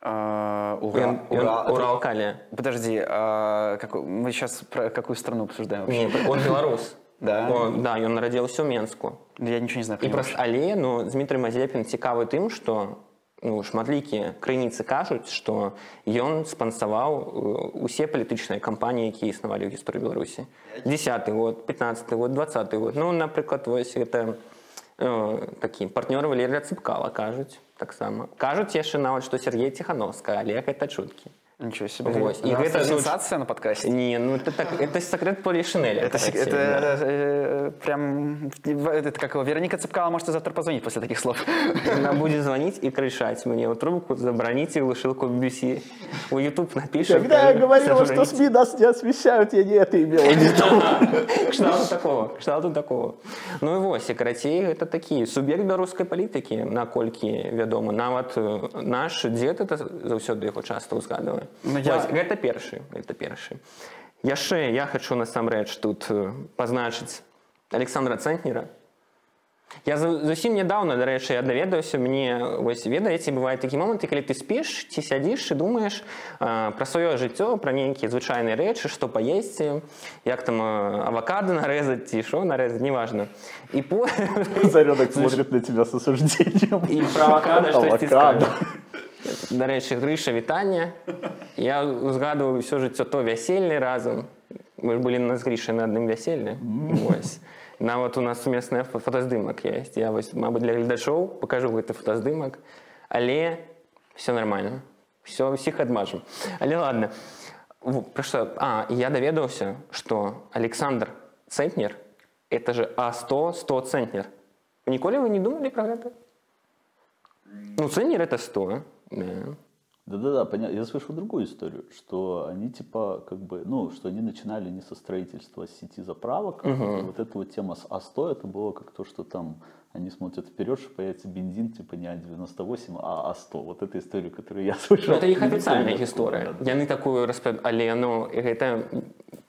А, Ура- ён Ура- это- уралкалія Подожди, а какой- мы сейчас про какую страну обсуждаем вообще? Не, он беларус Да? О, да ён нарадзіўся ў менску Я ничего не знаю. про і праз але ну Дмітрый Мазепін цікавы тым што ну, шматлікія крыніцы кажуць што ён спансаваў э, усе палітычныя кампаніі якія існавалі ў гісторыі беларусі 10 год 15 год 20 год ну напрыклад вось гэта э, такі партнёры валерія цыпкала кажуць таксама кажуць яшчэ нават што Сергей ціхановска але гэта чуткі Ничего себе. Вот. И И это, ну, сенсация на подкасте. не ну это так это секрет полишинеля Это, сек- это, э, прям, это как его, Вероника Цыпкала может и завтра позвонить после таких слов. Она будет звонить и кричать мне в трубку, заброните глушилку BBC. В YouTube напишет. Когда я говорил, что СМИ нас не освещают, я не это имел в виду. Кшталту такого, кшталту такого. Ну і вось, і карацей, гэта такі суб'ект беларускай палітыкі, наколькі вядома. Нават э, наш дзед это заўсёды яго часта ўзгадывае. Ну, я- Вось, гэта першы это першы. Яшчэ я хочу насамрэч тут э, пазначыць александра цэнтнера. Я за- зусім нядаўна дарэчы я даведаўся мне вось ведаеце бываюць такі моманты калі ты спіш ці сядзіш і думаеш э, пра сваё жыццё пра нейкія звычайныя рэчы што паесці як там э, авакады нарэзаць ці що нарэзаць неважна. І по Зарядок смотрит на тебя с осуждением. І про авокадо штосьці Авокадо. скажу. Дарэчы, Грыша, вітання. Я узгадываю ўсё жыццё то вяселле разам. Мы ж былі на з Грышай на адным вяселлі. Вось. Нават у нас сумесная фо- фотаздымак ёсць. Я вось, мабыць, для гледачоў пакажу гэты фотаздымак. Але все нормально. Все, ўсіх адмажам. Але ладно. Во, Пра што? А, і я даведаўся, што Александр Цэнтнер – это же А100, 100 центнер. Ніколі вы не думалі пра гэта? Ну, центнер – это 100. Да. Да-да-да, понятно. Я слышал другую историю, что они типа как бы, ну, что они начинали не со строительства сети заправок. И вот эта вот тема с А100, это было как то, что там они смотрят вперед, что появится бензин типа не А98, а А100. Вот эта история, которую я слышал. Ну, это их Не официальная помню, гісторыя. откуда, Яны такую распавядаюць, але ну, гэта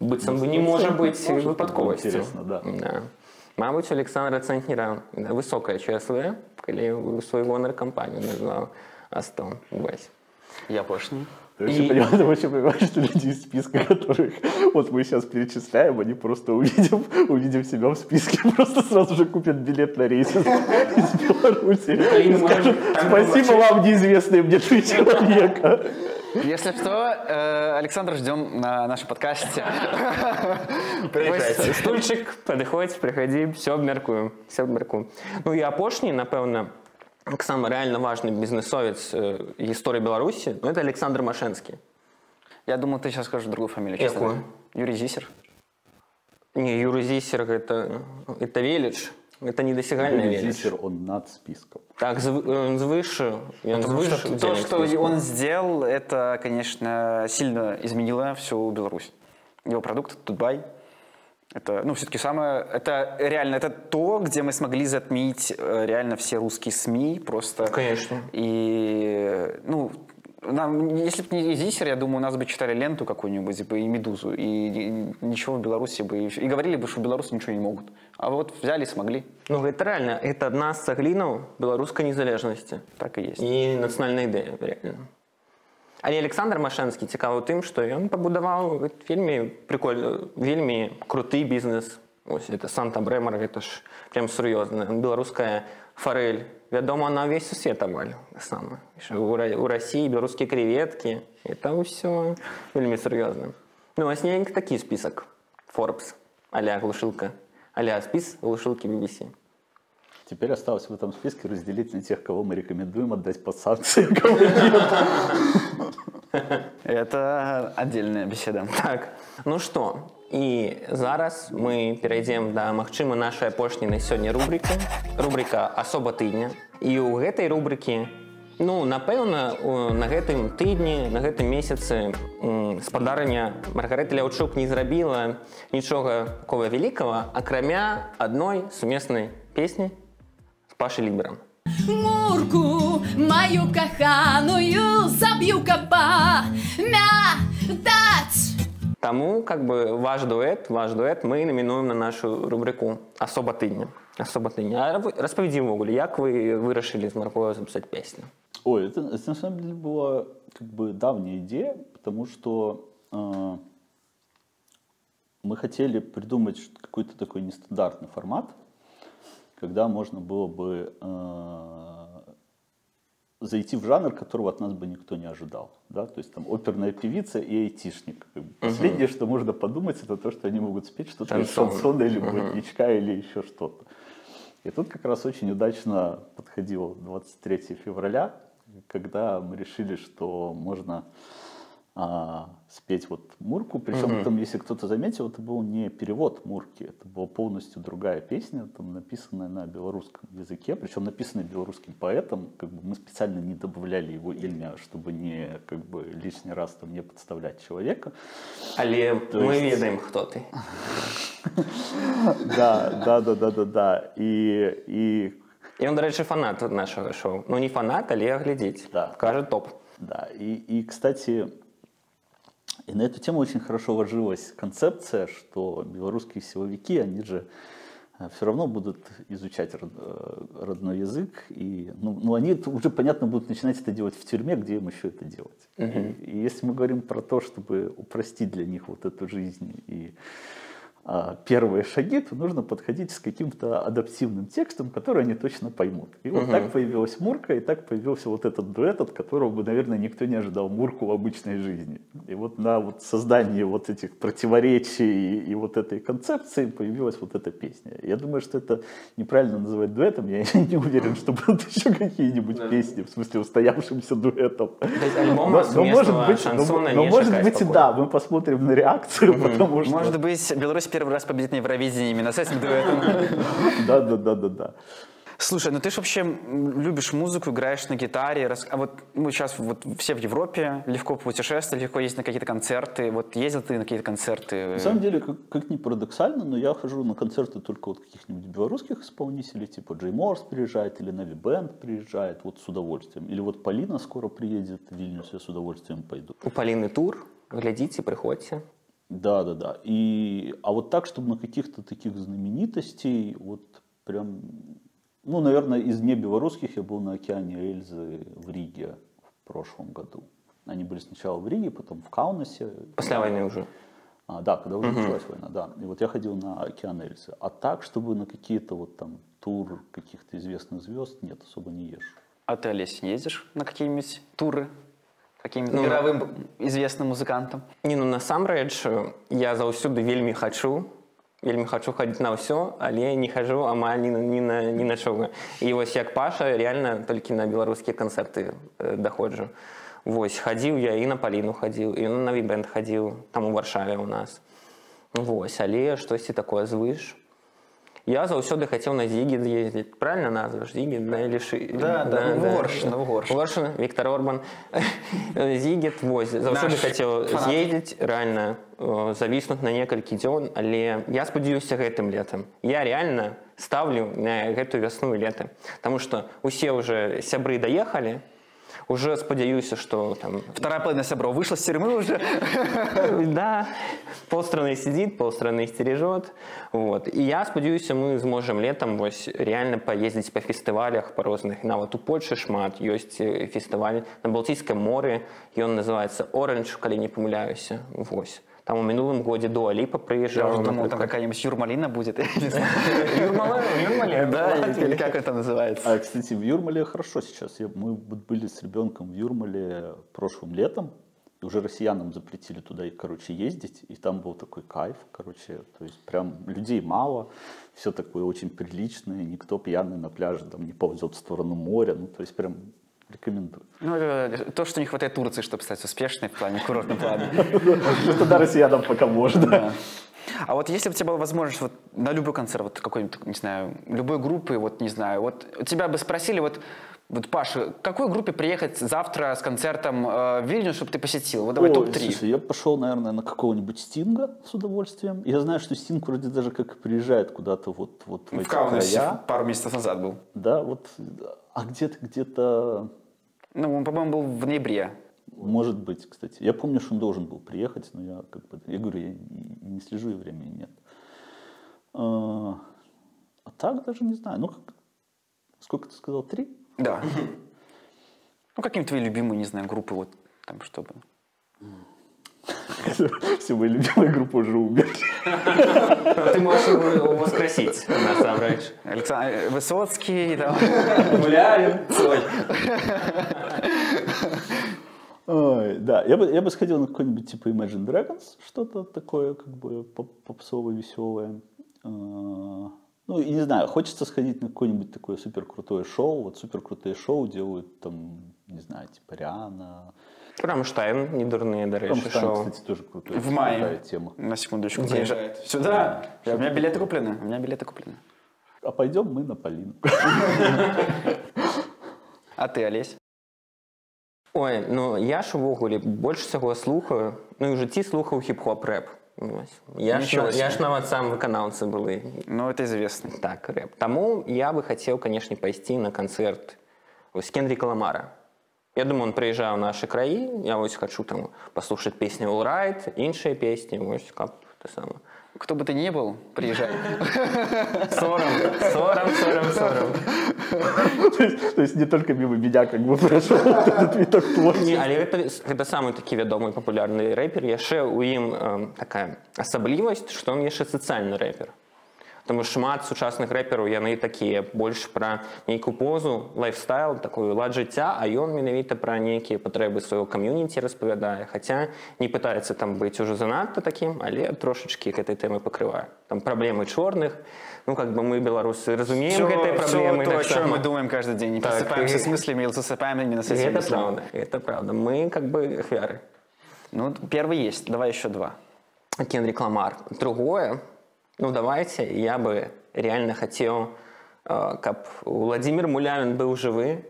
быццам бы не можа быць Может, выпадковасцю. интересно, да. да. Мабыць, у Александра Цэнтнера высокая ЧСВ, калі ў свой гонар кампанію назваў А100. Вось. Я апошні. Ты вообще, И- понимаешь, ты вообще понимаешь, что люди из списка, которых вот мы сейчас перечисляем, они просто увидев, увидев себя в списке, просто сразу же купят билет на рейс из из Беларуси. И скажут, спасибо вам, неизвестные мне три человека. Если что, э, Александр, ждем на нашем подкасте. Вось стульчык падыходзь прыхадзі все абмяркуем все абмяркуем ну і апошні напэўна таксама рэальна важны бізнесовец э, гісторыі беларусі ну, это александр машэнскі Я думал, ты сейчас скажешь другую фамилию. честно Какую? говоря. Юрий Зисер. не юры зісер гэта это веліч это недасягальная Юрий веліч Зисер, он над списком. так зв- ён звыш ён Потому звыш что то, удзельнік что спіску. он сделал, это, конечно, сильно изменило всю Беларусь. Его продукт Дубай. Это, ну, все-таки самое, это реально, это то, где мы смогли затмить э, реально все русские СМИ просто. Конечно. И, ну, нам, если бы не Зисер, я думаю, у нас бы читали ленту какую-нибудь, типа, и «Медузу», и, и ничего в Беларуси бы, и говорили бы, что белорусы ничего не могут. А вот взяли и смогли. ну гэта рэальна это адна з цаглінаў беларускай незалежнасці Так и есть. і нацыянальная ідэя реально. Але Александр Машэнскі цікавы тым, што ён пабудаваў вельмі прикольны вельмі круты бізнес. Ось это Санта Брэмар, гэта ж прям сур'ёзна. Беларуская фарэль. Вядома, на ўвесь сусвет амаль сама. У, Ра- у Расіі беларускія креветкі. Это ўсё вельмі сур'ёзна. Ну, вось неяк такі спісак. Forbes, аля глушылка. Аля спіс глушылкі BBC. Теперь осталось в этом списке разделить на тех, кого мы рекомендуем отдать под санкции, а кого нет. Это отдельная беседа. Так, ну што і зараз мы перайдзем да магчыма нашай апошняй на сёння рубрыкі рубрика асоба тыдня і ў гэтай рубрыкі ну напэўна у- на гэтым тыдні на гэтым месяцы м, спадарня маргарэта ляўчук не зрабіла нічога такого вялікага акрамя адной сумеснай песні з пашы ліберам Мурку мою каханую заб'ю капа мятаць. Таму как бы ваш дуэт ваш дуэт мы намінуем на нашу рубрыку асоба тыдня асоба тыдня А вы- распавядзі ўвогуле як вы вырашылі з маркою запісаць песню Ой, это, это на самом деле была как бы давняя идея, потому что э, мы хотели придумать ш- какой-то такой нестандартный формат, когда можно было бы э, зайти в жанр, которого от нас бы никто не ожидал. Да? То есть там оперная певица и айтишник. Последнее, что можно подумать, это то, что они могут спеть что-то из Шансон. шансона или ботничка или еще что-то. И тут как раз очень удачно подходило 23 февраля, когда мы решили, что можно а, спеть вот Мурку. Причем там, если кто-то заметил, это был не перевод Мурки, это была полностью другая песня, там написанная на белорусском языке, причем написанная белорусским поэтом. Как бы мы специально не добавляли его имя, чтобы не как бы лишний раз там не подставлять человека. але То мы есть- ведаем хто ты Да, да, да, да, да, да. И, и он дарэчы фанат нашага шоу ну не фанат але глядзець Да. кажа топ Да, и, и, кстати, И на эту тему очень хорошо ложилась концепция, что белорусские силовики, они же все равно будут изучать э, родной язык, и ну, ну, они уже, понятно, будут начинать это делать в тюрьме, где им еще это делать. И, и если мы говорим про то, чтобы упростить для них вот эту жизнь и первые шаги, то нужно подходить с каким-то адаптивным текстом, который они точно поймут. И вот так появилась Мурка, и так появился вот этот дуэт, от которого бы, наверное, никто не ожидал Мурку в обычной жизни. И вот на вот создании вот этих противоречий и, и вот этой концепции появилась вот эта песня. Я думаю, что это неправильно называть дуэтом, я не уверен, что будут еще какие-нибудь песни, в смысле устоявшимся дуэтом. То есть альбома совместного но, но может быть и да, мы посмотрим на реакцию, потому что... Может быть, Беларусь первый раз победит на Евровидении именно с этим дуэтом. Да, да, да, да, да. Слушай, ну ты же вообще любишь музыку, играешь на гитаре. рас- А вот мы сейчас вот все в Европе, легко путешествовать, легко ездить на какие-то концерты. Вот ездил ты на какие-то концерты? На самом деле, как, как ни парадоксально, но я хожу на концерты только вот каких-нибудь белорусских исполнителей, типа Джей Морс приезжает, или Нави Бенд приезжает, вот с удовольствием. Или вот Полина скоро приедет в Вильнюс, я с удовольствием пойду. У Полины тур. Глядите, приходите. Да, да, да. И, а вот так, чтобы на каких-то таких знаменитостей, вот прям, ну, наверное, из не белорусских я был на океане Эльзы в Риге в прошлом году. Они были сначала в Риге, потом в Каунасе. После войны уже. А, да, когда уже началась война, да. И вот я ходил на океан Эльзы. А так, чтобы на какие-то вот там тур каких-то известных звезд, нет, особо не езжу. А ты, Олесь, ездишь на какие-нибудь туры? Каким-нибудь Ну, мировым известным музыкантам? Не, ну насамрэч я заўсёды вельмі хачу вельмі хачу хадзіць на ўсё але не хожу амаль ні, на- ні на ні на чога і вось як паша реально толькі на беларускія канцэрты э, даходжу Вось хадзіў я і на паліну хадзіў і на навібэнд хадзіў там у варшаве у нас. Вось але штосьці такое звыш я заўсёды хацеў на зігі з'ездзіць правильно назва ж зігі да, или ши... Да, да, в Угоршчыну, в Угоршчыну. Угоршчына, Віктор Орбан зігет вось заўсёды Наш хацеў фанат. з'ездзіць рэальна э, завіснуць на некалькі дзён але я спадзяюся гэтым летом я реально ставлю на гэтую вясну і лета Таму что усе уже сябры даехалі уже спадзяюся что там Вторая половина Сяброва вышла с тюрьмы уже. да, полстраны сидит, полстраны стережет. Вот. И я спадзяюся, мы зможем летом вось, реально поездить по фестивалях по розных. Нават у Польши шмат ёсць э, фестиваль на Балтийском море, и он называется Orange, калі не помыляюся. Вось. Там у минулым годзе до Алипа Я приезжал. уже думал, там какая-нибудь Юрмалина будет. я. Юрмале, Да, или как это называется? А, кстати, в Юрмале хорошо сейчас. Я- мы были с ребенком в Юрмале прошлым летом. И уже россиянам запретили туда, и, короче, ездить. И там был такой кайф, короче. То есть прям людей мало. Все такое очень приличное. Никто пьяный на пляже там не ползет в сторону моря. Ну, то есть прям рекомендую. Ну, это то, что не хватает Турции, чтобы стать успешной в плане, в курортном плане. Ну, Тогда россиянам пока можно. А вот если бы у тебя была возможность вот на любой концерт, вот какой-нибудь, не знаю, любой группы, вот не знаю, вот тебя бы спросили, вот, вот Паша, к какой группе приехать завтра с концертом э, в Вильнюс, чтобы ты посетил? Вот давай Ой, топ-3. слушай, я пошел, наверное, на какого-нибудь Стинга с удовольствием. Я знаю, что Стинг вроде даже как приезжает куда-то вот, вот в эти края. пару месяцев назад был. Да, вот. А где-то, где-то Ну, он, по-моему, был в ноябре. Может быть, кстати. Я помню, что он должен был приехать, но я как бы, я говорю, я не, слежу и времени нет. А, а так даже не знаю. Ну, как, сколько ты сказал? Три? Да. Ну, какие твои любимые, не знаю, группы, вот там, чтобы... Все мои любимые группы уже умерли. Ты можешь его воскресить, насамрэч. Александр Высоцкий, там. Гулярин. Ой. Да, я бы, я бы сходил на какой-нибудь типа Imagine Dragons, что-то такое, как бы поп- попсовое, веселое. А, Ну, и не знаю, хочется сходить на какое-нибудь такое супер крутое шоу. Вот супер крутые шоу делают там, не знаю, типа Риана. Рамштайн, не дурные, до речі, Рамштайн, шоу. кстати, тоже крутой. В мае. крутая тема. На секундочку. Где? приезжает. Сюда. Я- у меня билеты куплены. У меня билеты куплены. А пойдем мы на Полину. А ты, Олесь? Ой, ну я ж увогуле больш всяго слухаю ну і ў жыцці слухаў хіп-хоп рэп Вось. я ж, Нічого на- я себе. ж нават сам выканаўцы былы Ну, это известно. так рэп Таму я бы хацеў канешне пайсці на канцэрт вось Кендріка ламара Я думаю, он приезжае ў нашы краі я вось хочу там послушать песни All Right іншыя песні вось каб ты сама Кто бы ты ни был, приезжай. сорам сорам сорам сорам То есть, то есть не только мимо меня как бы прошел вот этот виток Не, творчества. але гэта, гэта самы такі вядомы папулярны рэпер яшчэ ў ім э, такая асаблівасць што он яшчэ сацыяльны рэпер Таму шмат сучасных рэпераў яны такія больш пра нейкую позу лайфстайл такую лад жыцця а ён менавіта пра нейкія патрэбы свайго кам'юніці распавядае хаця не пытаецца там быць ужо занадта такім але трошачкі гэтай тэмы пакрывае там праблемы чорных ну как бы мы беларусы разумеем гэтай праблемы то, чем мы думаем каждый день. Так, просыпаемся и- с мыслями засыпаем именно с это правда это правда мы как бы ахвяры Ну, первый есть. Давай еще два. Кендрик Ламар. Другое, ну давайте, я бы реально хотел, э, как Владимир Мулявин был живы,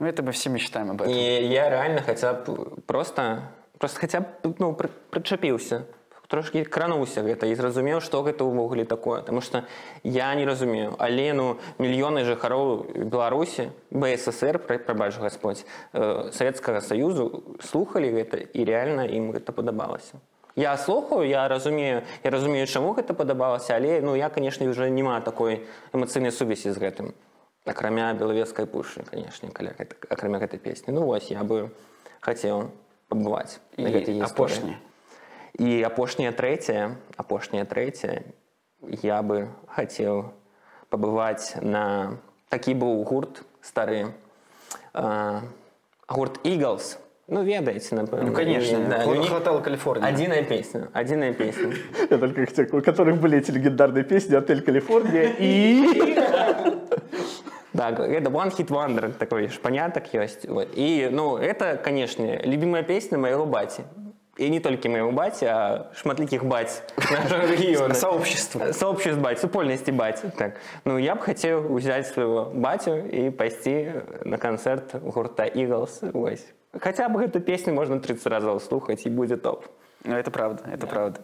Ну, это мы все мечтаем об этом. и я реально хотя б просто, просто хотя б, ну, прычапіўся, трошки крануўся гэта і зразумеў, што гэта ўвогуле такое, Таму што я не разумею, але ну мільёны жыхароў Беларусі, БССР, прабач Господь, э, Савецкага Саюзу слухалі гэта і реально ім гэта падабалася. Я слухаю, я разумею, я разумею, чаму гэта падабалася, але ну я, конечно, уже не маю такой эмацыйнай сувязі з гэтым. Акрамя белавецкай пушы, канешне, каля гэта, акрамя гэтай песні. Ну вось я бы хацеў пабываць на апошний. І апошняе трэцяе, апошняе трэцяе я бы хацеў пабываць на такі быў гурт стары э, гурт Eagles. Ну ведаеце, напэўна. Ну, конечно. Да, Хо- у них Hotel California. Адзіная песня, адзіная песня. Я только хотел, у которых были эти легендарные песни «Отель Калифорния» и... Так, это One Hit Wonder, такой шпаняток есть. Вот. И, ну, это, конечно, любимая песня моего бати. И не только моего бати, а шматликих бать нашего региона. Сообщество. Сообществ бать, супольности бать. Так. Ну, я бы хотел взять своего батю и пойти на концерт гурта Eagles. Ось. Хотя бы эту песню можно 30 раз слухать, и будет топ. Ну, это правда, это правда.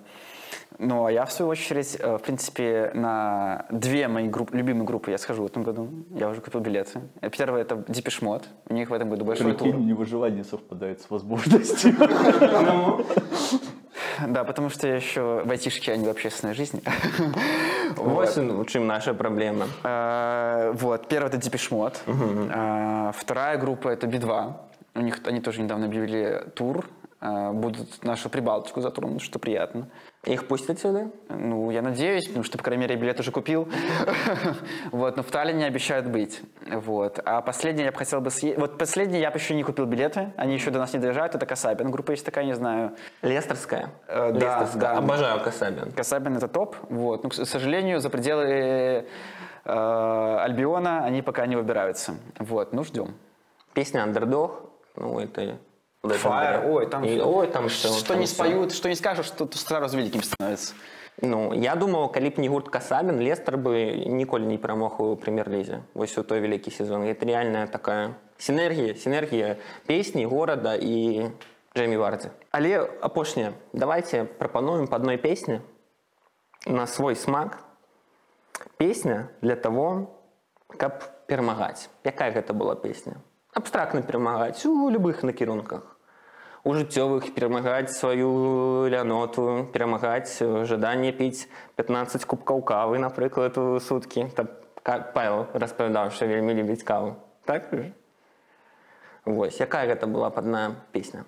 Ну, а я, в свою очередь, э, в принципе, на две мои группы, любимые группы я схожу в этом году. Я уже купил билеты. Э, Первое — это Depeche Mode. У них в этом году большой тур. Прикинь, невыживание совпадает с возможностью. Да, потому что я еще в айтишке, а не в общественной жизни. Вот в чем наша проблема. Э, Вот, первое это Depeche Mode. Вторая группа это Би-2. У них они тоже недавно объявили тур. Э, Будут нашу Прибалтику затронуть, что приятно. Их пустят сюда? Ну, я надеюсь, потому что, по крайней мере, я билет уже купил. Вот, но в Таллине обещают быть. Вот. А последнее я бы хотел бы съездить. Вот последнее я бы еще не купил билеты. Они еще до нас не доезжают. Это Касабин. Группа есть такая, не знаю. Лестерская. Э, да, да. Обожаю Касабин. Касабин это топ. Вот. Ну, к сожалению, за пределы э, Альбиона они пока не выбираются. Вот, ну ждем. Песня «Андердог», ну, это... Fire, ой, там, И- ой, там что, что, там не всё. споют, что не скажут, что то сразу великим становится. Ну, я думаў, калі б не гурт Касабін, Лестер бы ніколі не перамог у прэм'ер-лізе. Вось у той вялікі сезон. Гэта реальная такая сінергія, сінергія песні, горада і Джеймі Вардзе. Але апошняе, давайте прапануем па адной песні на свой смак. Песня для того, каб перамагаць. Якая гэта была песня? Абстрактна перамагаць у любых накірунках. у жыццёвых перамагаць сваю ляноту перамагаць э, жаданне піць 15 кубкаў кавы напрыклад у суткі Та- Ка- павел распавядаў що вельмі любіць каву так? Вось якая гэта была б адна песня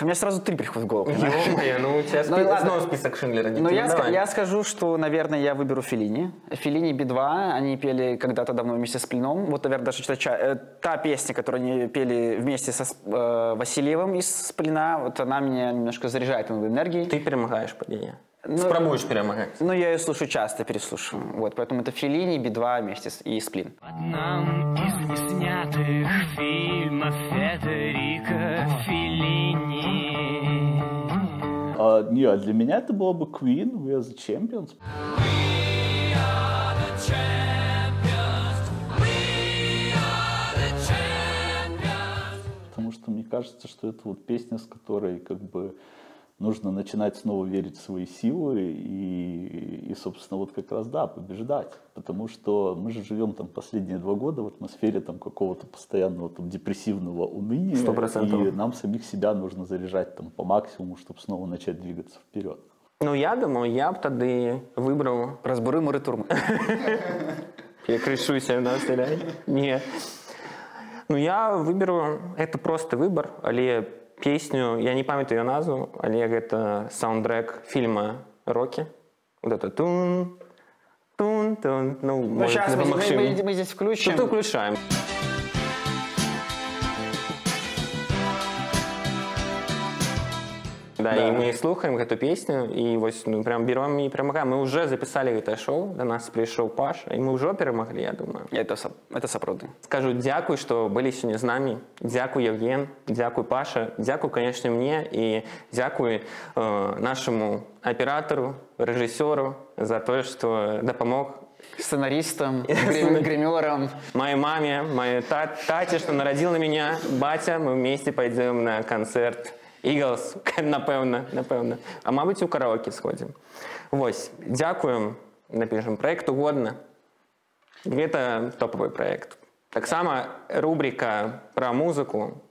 У меня сразу три приходят в голову. Ё-моё, ну у тебя Ну снова список Шиндлера не Ну, я, скажу, что, наверное, я выберу Филини. Филини Би-2, они пели когда-то давно вместе с Плином. Вот, наверное, даже та, э, та песня, которую они пели вместе со С- э, Васильевым из Плина, вот она меня немножко заряжает новой энергией. ты перамагаеш падзея Ну, спрабуеш перамагаць Ну, я ее слушаю часто, переслушиваю. Вот, поэтому это Филини, Би-2 вместе с, и Сплин. Нам из неснятых фильмов Федерико Феллини. А, не, а для меня это было бы Queen, We Are The Champions. Потому что мне кажется, что это вот песня, с которой как бы нужно начинать снова верить в свои силы и, и, собственно, вот как раз, да, побеждать. Потому что мы же живем там последние два года в атмосфере там какого-то постоянного там депрессивного уныния. Сто процентов. И нам самих себя нужно заряжать там по максимуму, чтобы снова начать двигаться вперед. Ну, я думаю, я б тоді вибрав Разбуры муры турмы. Я крышуся, да, стріляй? Ні. Ну, я выберу, это просто выбор, але песню, я не памятаю ее назву, але гэта саундтрек фильма «Рокки». Вот это тун, тун, тун, ну, Ну, может, мы, мы- мы- мы здесь включим. Что-то включаем. Да, Да. і ми слухаємо гэту песню і вось ну прям берем і перамагаем мы уже записали гэтае шоу да нас прыйшоў Паша і мы ўжо перамаглі я думаю Это, это сапраўды. скажу дзякуй што былі сёння з намі дзякуй Евген дзякуй Паша дзякуй канешне мне і дзякуй э, нашаму аператару рэжысёру за тое што дапамог Сценаристом, грим- гримером. моей маме, моей та тате, что народила меня, батя, мы вместе пойдем на концерт Eagles, напевно, напевно. А мабуть, у караоке сходим. Вось, дякуем, напишем, проект угодно. Это топовый проект. Так само рубрика про музыку.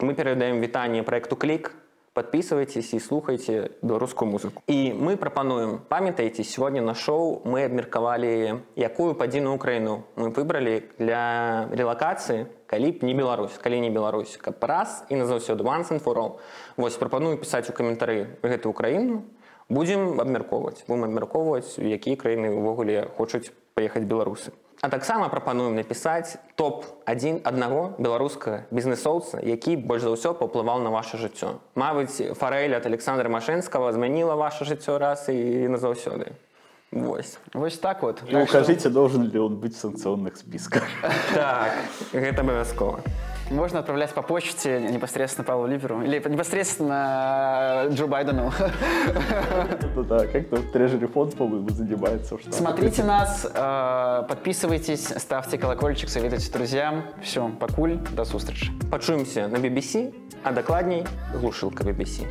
Мы передаем вітанне проекту Клик. Подписывайтесь и слухайте беларускую музыку. І мы прапануем, памятаеце, сегодня на шоу мы абмеркавалі, якую падзіну Украіну мы выбралі для релакацыі, Калі б не Беларусь, калі не Беларусь, каб раз і назаўсёды once and for all. Вось прапаную пісаць у каментары гэту Украіну, будзем абмяркоўваць, будем абмяркоўваць, якія краіны ўвогуле хочуць паехаць беларусы. А таксама прапануем напісаць топ-1 аднаго беларускага бізнесоўца, які больш за ўсё паўплываў на ваше жыццё. Мабыць, фарэль ад Александра Машэнскага змяніла ваше жыццё раз і назаўсёды. Вось. Вот так вот. И укажите, должен ли он быть в санкционных списках. Так, гэта абавязкова. Можно отправлять по почте непосредственно Павлу Липеру или непосредственно Джо Байдену. Да, как-то Treasury фонд, по-моему, занимается. Смотрите нас, э, подписывайтесь, ставьте колокольчик, советуйте друзьям. Все, покуль, до сустрэчы. Пачуемся на BBC, а дакладней глушылка BBC.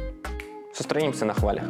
Сустрэнемся на хвалях.